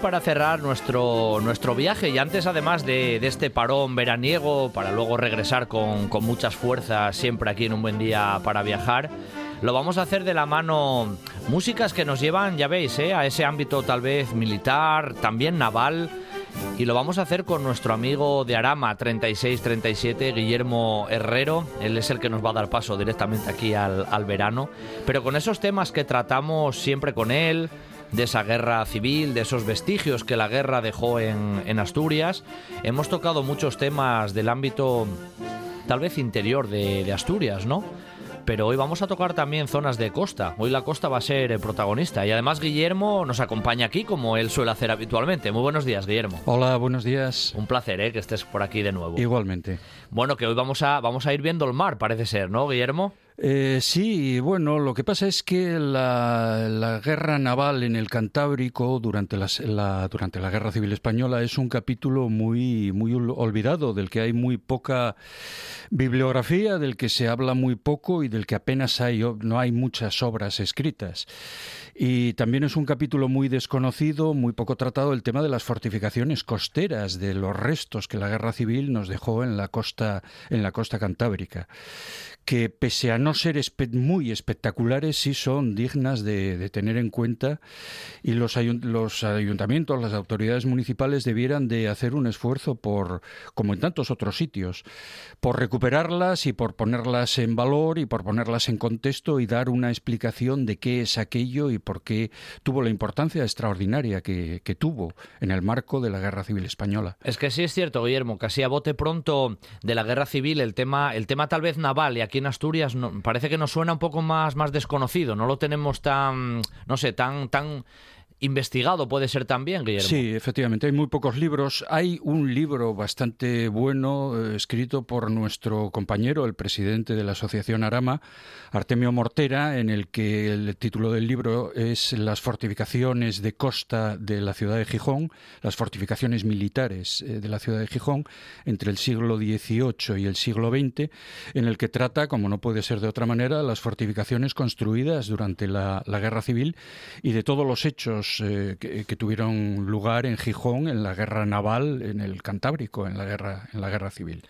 Para cerrar nuestro, nuestro viaje y antes además de, este parón veraniego para luego regresar con, muchas fuerzas siempre aquí en un buen día para viajar, lo vamos a hacer de la mano músicas que nos llevan, ya veis, ¿eh? a ese ámbito tal vez militar, también naval y lo vamos a hacer con nuestro amigo de Arama 3637, Guillermo Herrero. Él es el que nos va a dar paso directamente aquí al, al verano. Pero con esos temas que tratamos siempre con él, de esa guerra civil, de esos vestigios que la guerra dejó en, en Asturias, hemos tocado muchos temas del ámbito tal vez interior de, de Asturias, ¿no? pero hoy vamos a tocar también zonas de costa. Hoy la costa va a ser el protagonista. Y además Guillermo nos acompaña aquí como él suele hacer habitualmente. Muy buenos días, Guillermo. Hola, buenos días. Un placer ¿eh? que estés por aquí de nuevo. Igualmente. Bueno, que hoy vamos a, vamos a ir viendo el mar, parece ser, ¿no, Guillermo? Eh, sí, bueno, lo que pasa es que la, guerra naval en el Cantábrico durante la, durante la Guerra Civil Española es un capítulo muy, muy olvidado, del que hay muy poca bibliografía, del que se habla muy poco y del que apenas hay, no hay muchas obras escritas. Y también es un capítulo muy desconocido, muy poco tratado, el tema de las fortificaciones costeras, de los restos que la guerra civil nos dejó en la costa, en la costa cantábrica que pese a no ser muy espectaculares, sí son dignas de, tener en cuenta y los, los, ayuntamientos, las autoridades municipales debieran de hacer un esfuerzo por, como en tantos otros sitios, por recuperarlas y por ponerlas en valor y por ponerlas en contexto y dar una explicación de qué es aquello y por qué tuvo la importancia extraordinaria que, tuvo en el marco de la Guerra Civil Española. Es que sí es cierto, Guillermo, casi a bote pronto de la Guerra Civil el tema, el tema tal vez naval aquí en Asturias parece que nos suena un poco más, más desconocido, no lo tenemos tan, no sé, tan, tan investigado puede ser también, Guillermo. Sí, efectivamente, hay muy pocos libros. Hay un libro bastante bueno eh, escrito por nuestro compañero, el presidente de la Asociación Arama, Artemio Mortera, en el que el título del libro es Las fortificaciones de costa de la ciudad de Gijón, las fortificaciones militares eh, de la ciudad de Gijón entre el siglo XVIII y el siglo XX, en el que trata, como no puede ser de otra manera, las fortificaciones construidas durante la, la Guerra Civil y de todos los hechos eh, que, tuvieron lugar en Gijón en la guerra naval en el Cantábrico, en la guerra, en la guerra civil.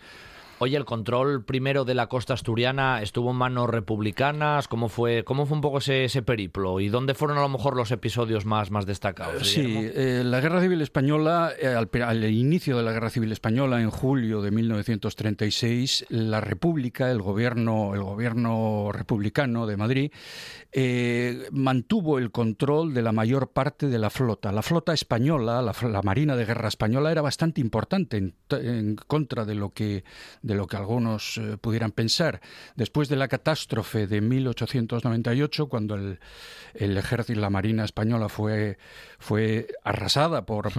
Oye, el control primero de la costa asturiana estuvo en manos republicanas. ¿Cómo fue, cómo fue un poco ese, periplo? ¿Y dónde fueron a lo mejor los episodios más, más destacados? Sí, eh, la Guerra Civil Española, eh, al, inicio de la Guerra Civil Española, en julio de 1936, la República, el gobierno, el gobierno republicano de Madrid, eh, mantuvo el control de la mayor parte de la flota. La flota española, la, Marina de Guerra Española, era bastante importante en, en contra de lo que de lo que algunos eh, pudieran pensar. Después de la catástrofe de 1898, cuando el, ejército y la Marina española fue, fue arrasada por,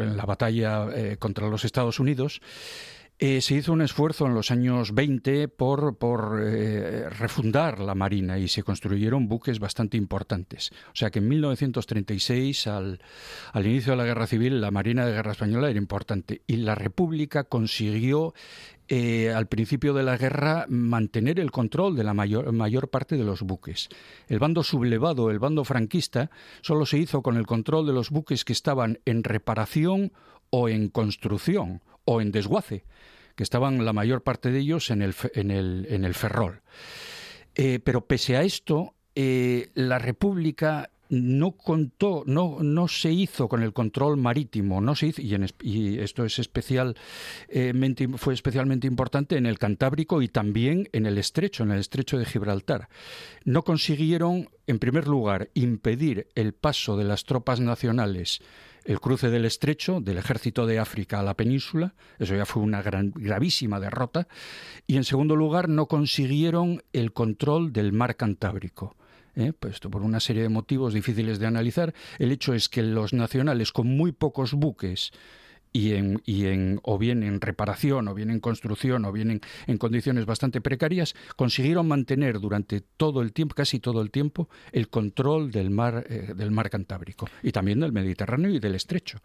en la batalla eh, contra los Estados Unidos, eh, se hizo un esfuerzo en los años 20 por, por refundar la Marina y se construyeron buques bastante importantes. O sea que en 1936, al, al, inicio de la Guerra Civil, la Marina de Guerra Española era importante y la República consiguió eh, al principio de la guerra mantener el control de la mayor, mayor, parte de los buques. El bando sublevado, el bando franquista, solo se hizo con el control de los buques que estaban en reparación o en construcción o en desguace, que estaban la mayor parte de ellos en el, en el, en el Ferrol. Eh, pero pese a esto, eh, la República no contó, no, no se hizo con el control marítimo, no se hizo, y, esto es especial, fue especialmente importante en el Cantábrico y también en el Estrecho, en el Estrecho de Gibraltar. No consiguieron, en primer lugar, impedir el paso de las tropas nacionales el cruce del estrecho del ejército de África a la península, eso ya fue una gran, gravísima derrota, y en segundo lugar no consiguieron el control del mar Cantábrico. ¿eh? por una serie de motivos difíciles de analizar. El hecho es que los nacionales con muy pocos buques y en, y en, o bien en reparación, o bien en construcción, o bien en, condiciones bastante precarias, consiguieron mantener durante todo el tiempo, casi todo el tiempo, el control del mar, eh, del mar Cantábrico y también del Mediterráneo y del Estrecho.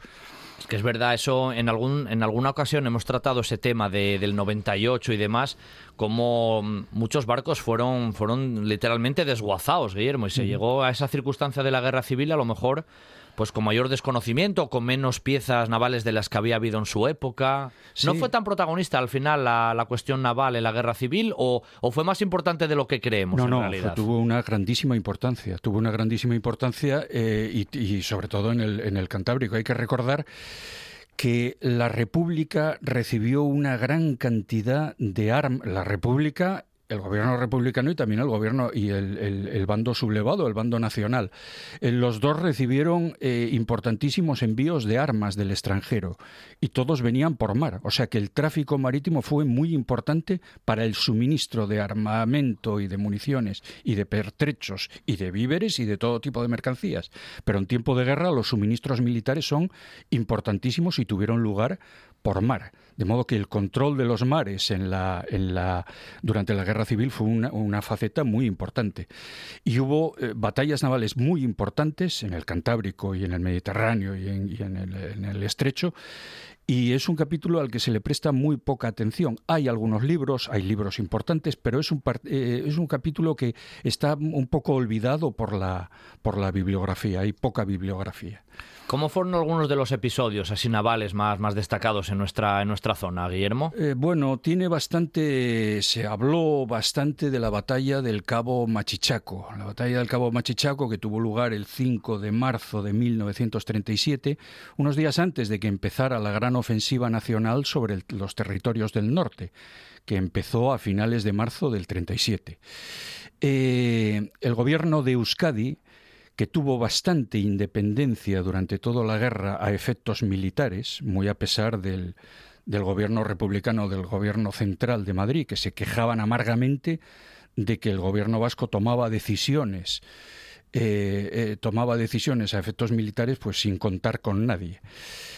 Es que es verdad, eso en algún en alguna ocasión hemos tratado ese tema de, del 98 y demás, como muchos barcos fueron fueron literalmente desguazados, Guillermo, y se llegó a esa circunstancia de la guerra civil a lo mejor pues con mayor desconocimiento, con menos piezas navales de las que había habido en su época. ¿No fue tan protagonista al final la, cuestión naval en la guerra civil o, fue más importante de lo que creemos? No, no, tuvo una grandísima importancia, tuvo una grandísima importancia eh, y, sobre todo en el, en el Cantábrico. Hay que recordar que la República recibió una gran cantidad de armas, la República el gobierno republicano y también el gobierno y el, bando sublevado, el bando nacional. Eh, los dos recibieron eh, importantísimos envíos de armas del extranjero y todos venían por mar. O sea que el tráfico marítimo fue muy importante para el suministro de armamento y de municiones y de pertrechos y de víveres y de todo tipo de mercancías. Pero en tiempo de guerra los suministros militares son importantísimos y tuvieron lugar por mar. De modo que el control de los mares durante la guerra civil fue una, faceta muy importante. Y hubo eh, batallas navales muy importantes en el Cantábrico y en el Mediterráneo y en, el, Estrecho. Y es un capítulo al que se le presta muy poca atención. Hay algunos libros, hay libros importantes, pero es un, eh, es un capítulo que está un poco olvidado por la, por la bibliografía. Hay poca bibliografía. ¿Cómo fueron algunos de los episodios así navales más, destacados en nuestra, en nuestra zona, Guillermo? Eh, bueno, tiene bastante, se habló bastante de la batalla del Cabo Machichaco. La batalla del Cabo Machichaco que tuvo lugar el 5 de marzo de 1937, unos días antes de que empezara la gran ofensiva nacional sobre los territorios del norte, que empezó a finales de marzo del 37. Eh, el gobierno de Euskadi que tuvo bastante independencia durante toda la guerra a efectos militares, muy a pesar del, del gobierno republicano, del gobierno central de Madrid, que se quejaban amargamente de que el gobierno vasco tomaba decisiones. Eh, eh, tomaba decisiones a efectos militares pues sin contar con nadie.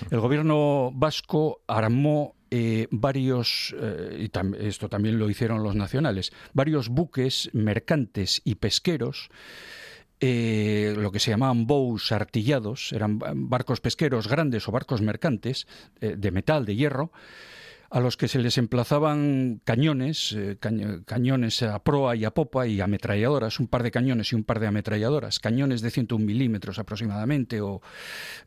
El gobierno vasco armó eh, varios, y esto también lo hicieron los nacionales, varios buques mercantes y pesqueros eh, lo que se llamaban bows artillados, eran barcos pesqueros grandes o barcos mercantes eh, de metal, de hierro, a los que se les emplazaban cañones, eh, cañones a proa y a popa y ametralladoras, un par de cañones y un par de ametralladoras, cañones de 101 milímetros aproximadamente o,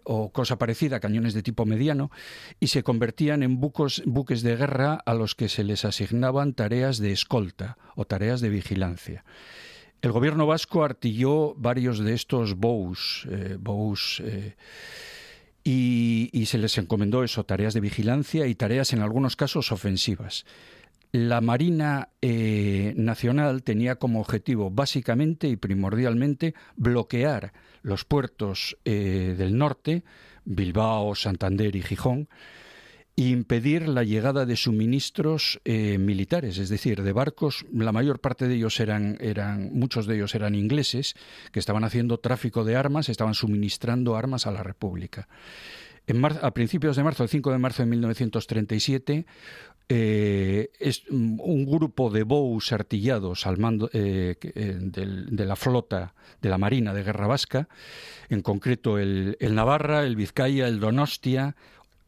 o, cosa parecida, cañones de tipo mediano, y se convertían en bucos, buques de guerra a los que se les asignaban tareas de escolta o tareas de vigilancia. El gobierno vasco artilló varios de estos bows, eh, eh, y, se les encomendó eso, tareas de vigilancia y tareas en algunos casos ofensivas. La Marina eh, Nacional tenía como objetivo básicamente y primordialmente bloquear los puertos del norte, Bilbao, Santander y Gijón, impedir la llegada de suministros eh, militares, es decir, de barcos. La mayor parte de ellos eran, eran, muchos de ellos eran ingleses que estaban haciendo tráfico de armas, estaban suministrando armas a la República. En a principios de marzo, el 5 de marzo de 1937, eh, es un grupo de bows artillados al mando eh, de la flota de la Marina de Guerra Vasca, en concreto el, el Navarra, el Vizcaya, el Donostia,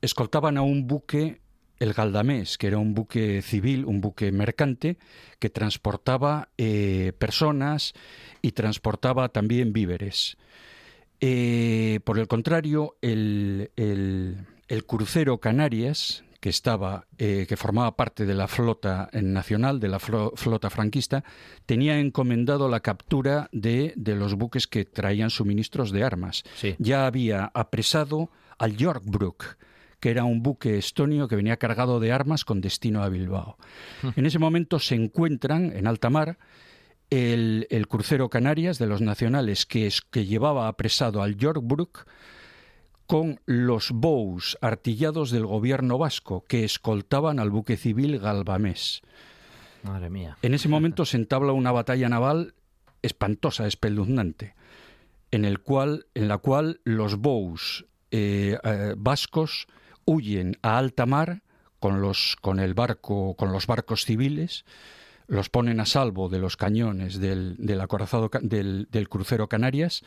escoltaban a un buque, el Galdamés, que era un buque civil, un buque mercante, que transportaba eh, personas y transportaba también víveres. Eh, por el contrario, el, crucero Canarias, que estaba, eh, que formaba parte de la flota nacional, de la flota franquista, tenía encomendado la captura de, los buques que traían suministros de armas. Ya había apresado al Yorkbrook, que era un buque estonio que venía cargado de armas con destino a Bilbao. En ese momento se encuentran en alta mar el, crucero Canarias de los nacionales que, es, que llevaba apresado al Yorkbrook con los bows artillados del gobierno vasco que escoltaban al buque civil Galvamés. Madre mía. En ese momento se entabla una batalla naval espantosa, espeluznante, en, el cual, en la cual los bows eh, eh, vascos huyen a alta mar con los, con el barco, con los barcos civiles, los ponen a salvo de los cañones del, del acorazado del, crucero Canarias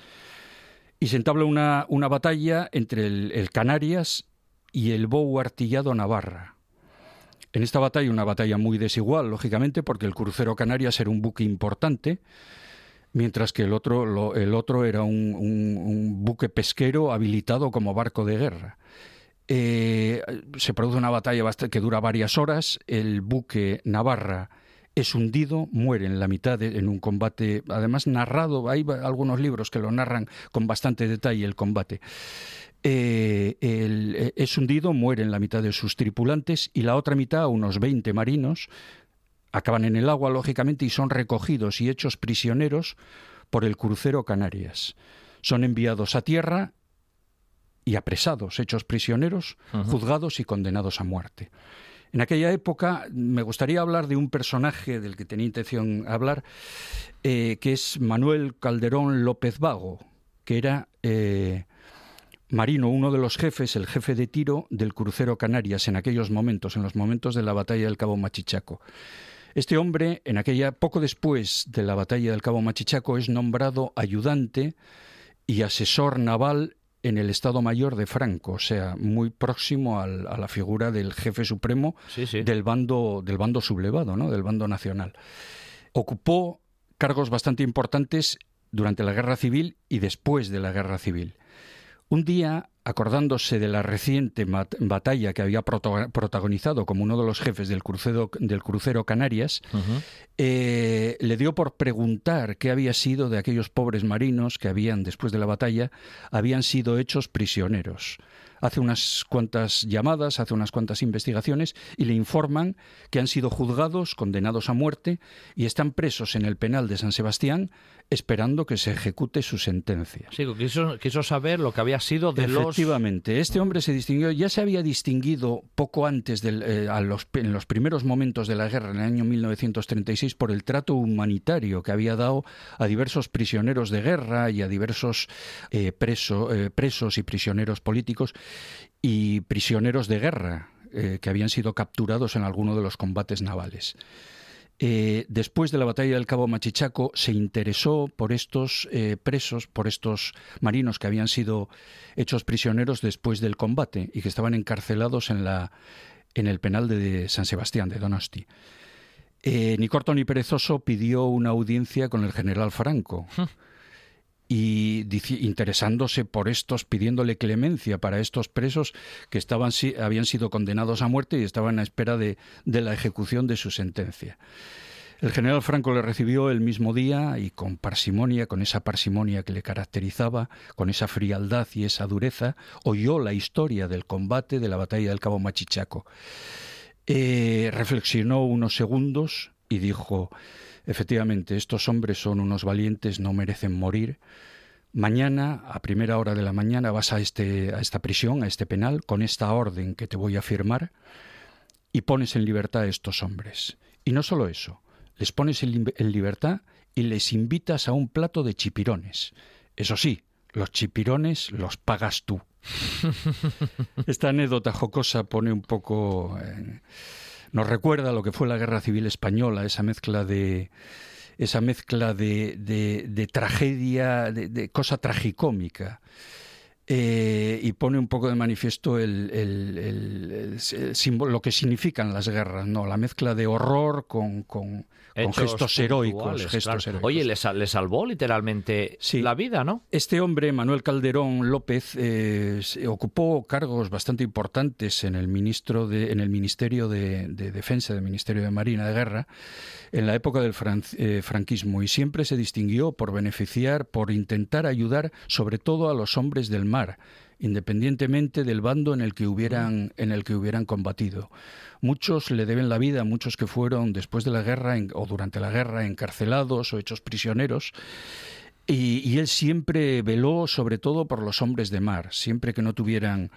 y se entabla una, una batalla entre el, Canarias y el Bow artillado Navarra. En esta batalla, una batalla muy desigual, lógicamente, porque el crucero Canarias era un buque importante, mientras que el otro, el otro era un, un buque pesquero habilitado como barco de guerra. Eh, se produce una batalla que dura varias horas. El buque Navarra es hundido, muere en la mitad en un combate, además narrado. Hay algunos libros que lo narran con bastante detalle el combate. Eh, eh, Es hundido, mueren la mitad de sus tripulantes y la otra mitad, unos 20 marinos, acaban en el agua, lógicamente, y son recogidos y hechos prisioneros por el crucero Canarias. Son enviados a tierra y apresados, hechos prisioneros, juzgados y condenados a muerte. En aquella época me gustaría hablar de un personaje del que tenía intención hablar, eh, que es Manuel Calderón López Vago, que era eh, marino, uno de los jefes, el jefe de tiro del crucero Canarias en aquellos momentos, en los momentos de la batalla del Cabo Machichaco. Este hombre, en aquella poco después de la batalla del Cabo Machichaco, es nombrado ayudante y asesor naval en el Estado Mayor de Franco, o sea, muy próximo a la figura del jefe supremo del bando del bando sublevado, ¿no? del bando nacional. Ocupó cargos bastante importantes durante la Guerra Civil y después de la Guerra Civil. Un día, acordándose de la reciente batalla que había protagonizado como uno de los jefes del crucero, del crucero Canarias, eh, le dio por preguntar qué había sido de aquellos pobres marinos que habían, después de la batalla, habían sido hechos prisioneros. Hace unas cuantas llamadas, hace unas cuantas investigaciones y le informan que han sido juzgados, condenados a muerte y están presos en el penal de San Sebastián esperando que se ejecute su sentencia. Sí, quiso, quiso saber lo que había sido de los... Efectivamente, este hombre se distinguió, ya se había distinguido poco antes, del, eh, a los, en los primeros momentos de la guerra, en el año 1936, por el trato humanitario que había dado a diversos prisioneros de guerra y a diversos eh, eh, presos y prisioneros políticos y prisioneros de guerra que habían sido capturados en alguno de los combates navales. Eh, después de la batalla del Cabo Machichaco, se interesó por estos eh, presos, por estos marinos que habían sido hechos prisioneros después del combate y que estaban encarcelados en, la, en el penal de San Sebastián, de Donosti. Eh, ni corto ni perezoso pidió una audiencia con el general Franco y interesándose por estos, pidiéndole clemencia para estos presos que estaban, habían sido condenados a muerte y estaban a espera de, de la ejecución de su sentencia. El general Franco le recibió el mismo día y con parsimonia, con esa parsimonia que le caracterizaba, con esa frialdad y esa dureza, oyó la historia del combate de la batalla del Cabo Machichaco. Eh, reflexionó unos segundos y dijo Efectivamente, estos hombres son unos valientes, no merecen morir. Mañana, a primera hora de la mañana, vas a, este, a esta prisión, a este penal, con esta orden que te voy a firmar, y pones en libertad a estos hombres. Y no solo eso, les pones en, libertad y les invitas a un plato de chipirones. Eso sí, los chipirones los pagas tú. Esta anécdota jocosa pone un poco nos recuerda lo que fue la Guerra Civil Española, esa mezcla de esa mezcla de, de, tragedia, de, cosa tragicómica. Eh, y pone un poco de manifiesto el, el, lo que significan las guerras, ¿no? La mezcla de horror con, con, gestos heroicos. Gestos Oye, le, salvó literalmente la vida, ¿no? Este hombre, Manuel Calderón López, eh, ocupó cargos bastante importantes en el, ministro de, en el Ministerio de, Defensa, del Ministerio de Marina de Guerra, en la época del eh, franquismo y siempre se distinguió por beneficiar, por intentar ayudar sobre todo a los hombres del mar, independientemente del bando en el que hubieran, en el que hubieran combatido. Muchos le deben la vida, muchos que fueron después de la guerra o durante la guerra encarcelados o hechos prisioneros y, él siempre veló sobre todo por los hombres de mar, siempre que no tuvieran,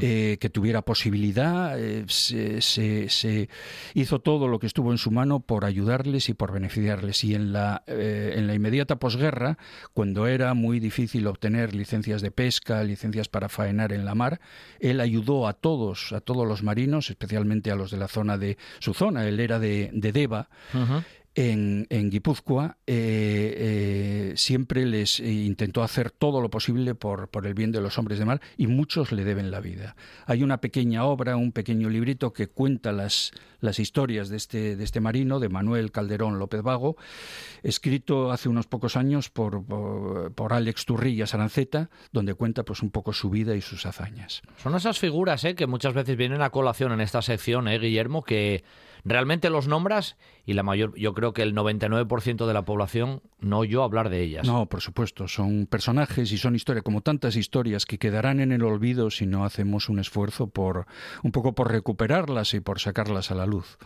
eh, que tuviera posibilidad, eh, se, hizo todo lo que estuvo en su mano por ayudarles y por beneficiarles. Y en la, eh, en la inmediata posguerra, cuando era muy difícil obtener licencias de pesca, licencias para faenar en la mar, él ayudó a todos, a todos los marinos, especialmente a los de la zona de su zona, él era de, de Deva en, Guipúzcoa eh, eh, siempre les intentó hacer todo lo posible por, por, el bien de los hombres de mar y muchos le deben la vida. Hay una pequeña obra, un pequeño librito que cuenta las, las historias de este, de este marino, de Manuel Calderón López Vago, escrito hace unos pocos años por, por, Alex Turrilla Saranceta, donde cuenta pues un poco su vida y sus hazañas. Son esas figuras ¿eh? que muchas veces vienen a colación en esta sección, ¿eh, Guillermo, que realmente los nombras y la mayor, yo creo que el 99% de la población no oyó hablar de ellas. No, por supuesto, son personajes y son historias, como tantas historias que quedarán en el olvido si no hacemos un esfuerzo por un poco por recuperarlas y por sacarlas a la luz.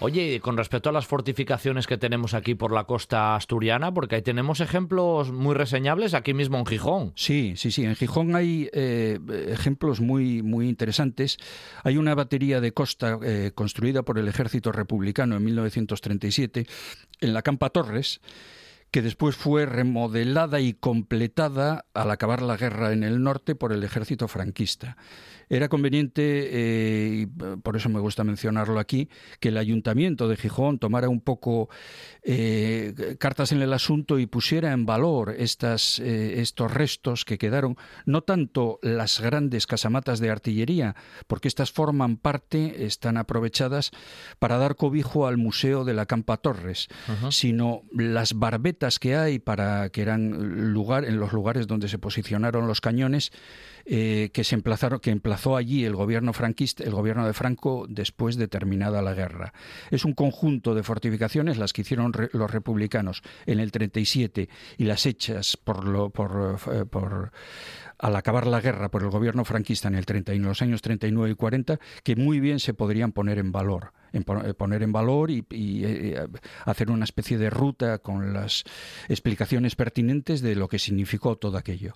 Oye, con respecto a las fortificaciones que tenemos aquí por la costa asturiana, porque ahí tenemos ejemplos muy reseñables aquí mismo en Gijón. Sí, sí, sí. En Gijón hay eh, ejemplos muy, muy interesantes. Hay una batería de costa eh, construida por el ejército republicano en 1937 en la Campa Torres que después fue remodelada y completada al acabar la guerra en el norte por el ejército franquista. Era conveniente, eh, y por eso me gusta mencionarlo aquí, que el ayuntamiento de Gijón tomara un poco eh, cartas en el asunto y pusiera en valor estas, eh, estos restos que quedaron, no tanto las grandes casamatas de artillería, porque estas forman parte, están aprovechadas para dar cobijo al Museo de la Campa Torres, sino las barbetas que hay para que eran lugar en los lugares donde se posicionaron los cañones eh, que se emplazaron, que emplazó allí el gobierno franquista, el gobierno de Franco después de terminada la guerra. Es un conjunto de fortificaciones, las que hicieron los republicanos en el 37 y las hechas por, lo, por, eh, por al acabar la guerra por el gobierno franquista en, el 30, en los años 39 y 40, que muy bien se podrían poner en valor en eh, poner en valor y, eh, hacer una especie de ruta con las explicaciones pertinentes de lo que significó todo aquello.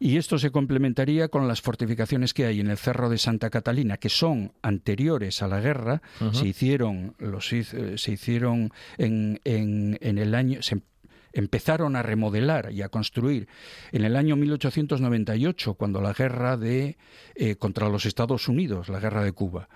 Y esto se complementaría con las fortificaciones que hay en el Cerro de Santa Catalina, que son anteriores a la guerra, se hicieron, los, eh, se hicieron en, en, en el año, empezaron a remodelar y a construir en el año 1898, cuando la guerra de, eh, contra los Estados Unidos, la guerra de Cuba.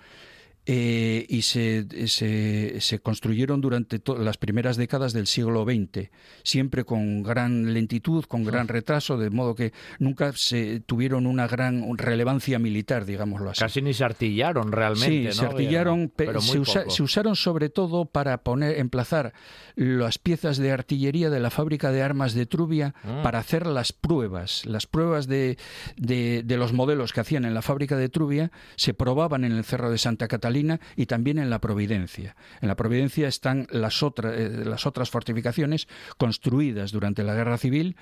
Eh, y se, se, construyeron durante las primeras décadas del siglo XX, siempre con gran lentitud, con gran retraso, de modo que nunca se tuvieron una gran relevancia militar, digámoslo así. Casi ni se artillaron realmente. Sí, se artillaron, pero se, usaron sobre todo para poner, emplazar las piezas de artillería de la fábrica de armas de Trubia mm. para hacer las pruebas. Las pruebas de, de, de los modelos que hacían en la fábrica de Trubia se probaban en el Cerro de Santa Catalina y también en la Providencia. En la Providencia están las, eh, las otras fortificaciones construidas durante la Guerra Civil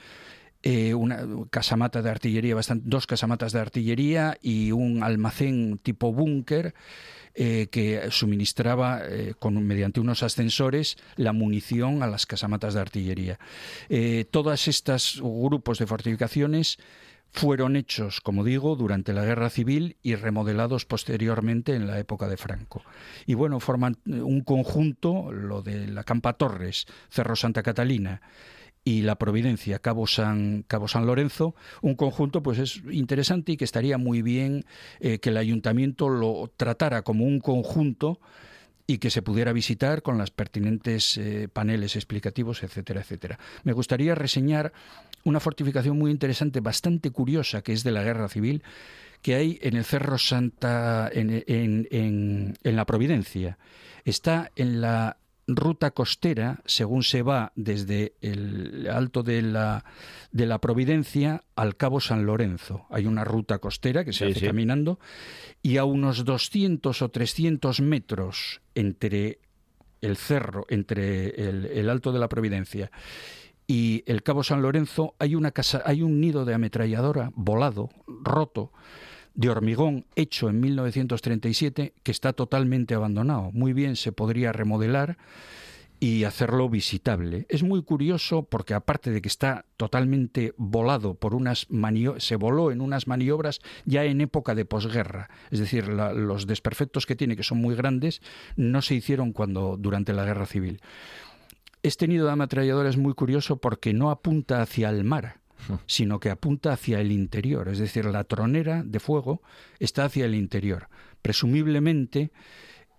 eh, una casamata de artillería, dos casamatas de artillería y un almacén tipo búnker eh, que suministraba con, mediante unos ascensores la munición a las casamatas de artillería. todos estos grupos de fortificaciones fueron hechos, como digo, durante la Guerra Civil y remodelados posteriormente en la época de Franco. Y bueno, forman un conjunto, lo de la Campa Torres, Cerro Santa Catalina y la Providencia, Cabo San, Cabo San Lorenzo, un conjunto pues es interesante y que estaría muy bien eh, que el ayuntamiento lo tratara como un conjunto y que se pudiera visitar con las pertinentes eh, paneles explicativos, etcétera, etcétera. Me gustaría reseñar una fortificación muy interesante, bastante curiosa, que es de la Guerra Civil, que hay en el Cerro Santa, en, en, en la Providencia. Está en la ruta costera, según se va desde el alto de la, de la Providencia al Cabo San Lorenzo. Hay una ruta costera que se hace caminando y a unos 200 o 300 metros entre el cerro, entre el, el alto de la Providencia y el Cabo San Lorenzo, hay una casa, hay un nido de ametralladora volado, roto, de hormigón hecho en 1937 que está totalmente abandonado. Muy bien se podría remodelar y hacerlo visitable. Es muy curioso porque aparte de que está totalmente volado por unas se voló en unas maniobras ya en época de posguerra, es decir, los desperfectos que tiene que son muy grandes no se hicieron cuando durante la guerra civil. Este nido de ametralladora es muy curioso porque no apunta hacia el mar, sino que apunta hacia el interior, es decir, la tronera de fuego está hacia el interior. Presumiblemente,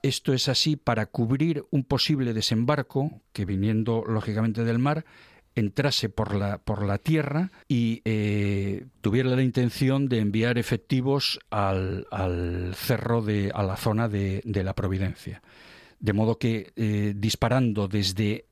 esto es así para cubrir un posible desembarco que viniendo lógicamente del mar entrase por la, por la tierra y eh, tuviera la intención de enviar efectivos al, cerro de, a la zona de, la Providencia. De modo que eh, disparando desde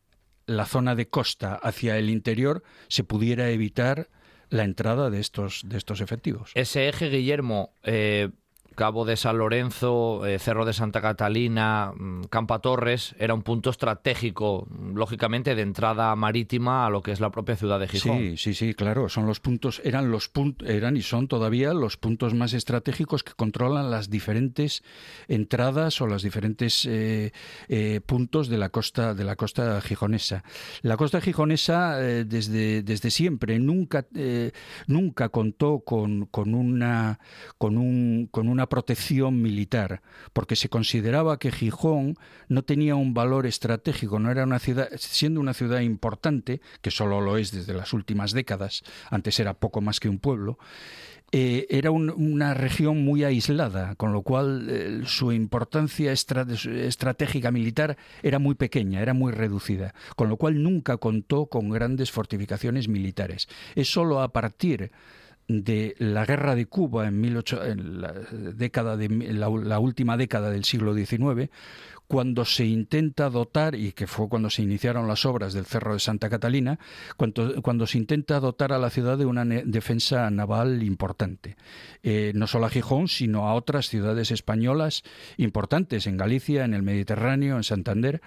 la zona de costa hacia el interior se pudiera evitar la entrada de estos, de estos efectivos. Ese eje, Guillermo, eh, Cabo de San Lorenzo, eh, Cerro de Santa Catalina, mm, Campa Torres, era un punto estratégico, lógicamente, de entrada marítima a lo que es la propia ciudad de Gijón. Sí, sí, sí, claro, son los puntos, eran los puntos, eran y son todavía los puntos más estratégicos que controlan las diferentes entradas o los diferentes eh, eh, puntos de la costa de la costa gijonesa. La costa gijonesa desde, desde siempre nunca nunca contó con, con una con un, con una protección militar, porque se consideraba que Gijón no tenía un valor estratégico, no era una ciudad, siendo una ciudad importante, que solo lo es desde las últimas décadas, antes era poco más que un pueblo, eh, era una región muy aislada, con lo cual eh, su importancia estratégica militar era muy pequeña, era muy reducida, con lo cual nunca contó con grandes fortificaciones militares. Es solo a partir de la guerra de Cuba en, en la, década de, la, última década del siglo XIX, cuando se intenta dotar, y que fue cuando se iniciaron las obras del Cerro de Santa Catalina, cuando, cuando se intenta dotar a la ciudad de una defensa naval importante. Eh, no solo a Gijón, sino a otras ciudades españolas importantes, en Galicia, en el Mediterráneo, en Santander,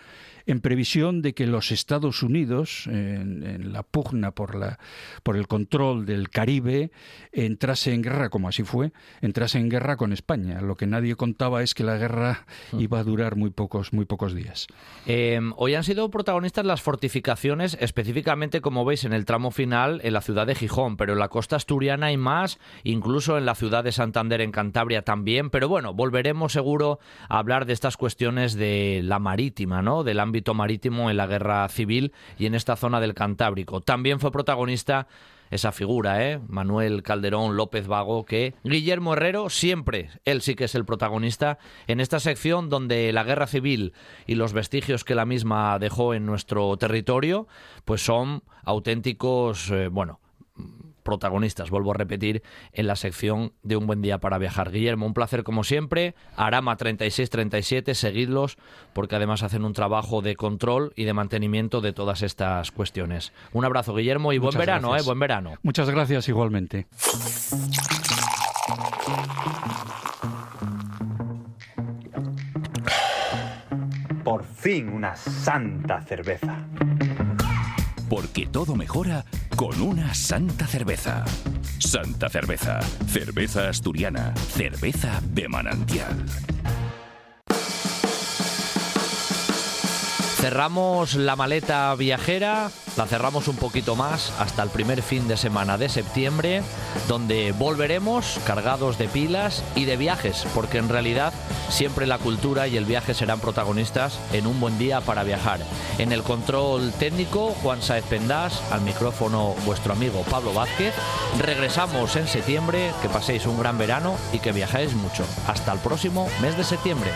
en previsión de que los Estados Unidos, en, la pugna por, la, por el control del Caribe, entrase en guerra, como así fue, entrase en guerra con España. Lo que nadie contaba es que la guerra mm. iba a durar muy muy pocos días. Em, hoy han sido protagonistas las fortificaciones, específicamente, como veis, en el tramo final, en la ciudad de Gijón, pero en la costa asturiana hay más, incluso en la ciudad de Santander, en Cantabria también. Pero bueno, volveremos seguro a hablar de estas cuestiones de la marítima, ¿no? Del ámbito marítimo en la guerra civil y en esta zona del Cantábrico. También fue protagonista esa figura, ¿eh? Manuel Calderón López Vago, que Guillermo Herrero siempre, él sí que es el protagonista en esta sección donde la guerra civil y los vestigios que la misma dejó en nuestro territorio, pues son auténticos, eh, bueno, protagonistas, vuelvo a repetir, en la sección de Un buen día para viajar. Guillermo, un placer como siempre. Arama 3637, seguidlos, porque además hacen un trabajo de control y de mantenimiento de todas estas cuestiones. Un abrazo, Guillermo, y buen verano, ¿eh? Buen verano. Muchas gracias igualmente. Por fin una santa cerveza porque todo mejora con una santa cerveza. Santa cerveza, cerveza asturiana, cerveza de manantial. Cerramos la maleta viajera, la cerramos un poquito más hasta el primer fin de semana de septiembre, donde volveremos cargados de pilas y de viajes, porque en realidad siempre la cultura y el viaje serán protagonistas en un buen día para viajar. En el control técnico, Juan Saez Pendás, al micrófono vuestro amigo Pablo Vázquez. Regresamos en septiembre, que paséis un gran verano y que viajáis mucho. Hasta el próximo mes de septiembre.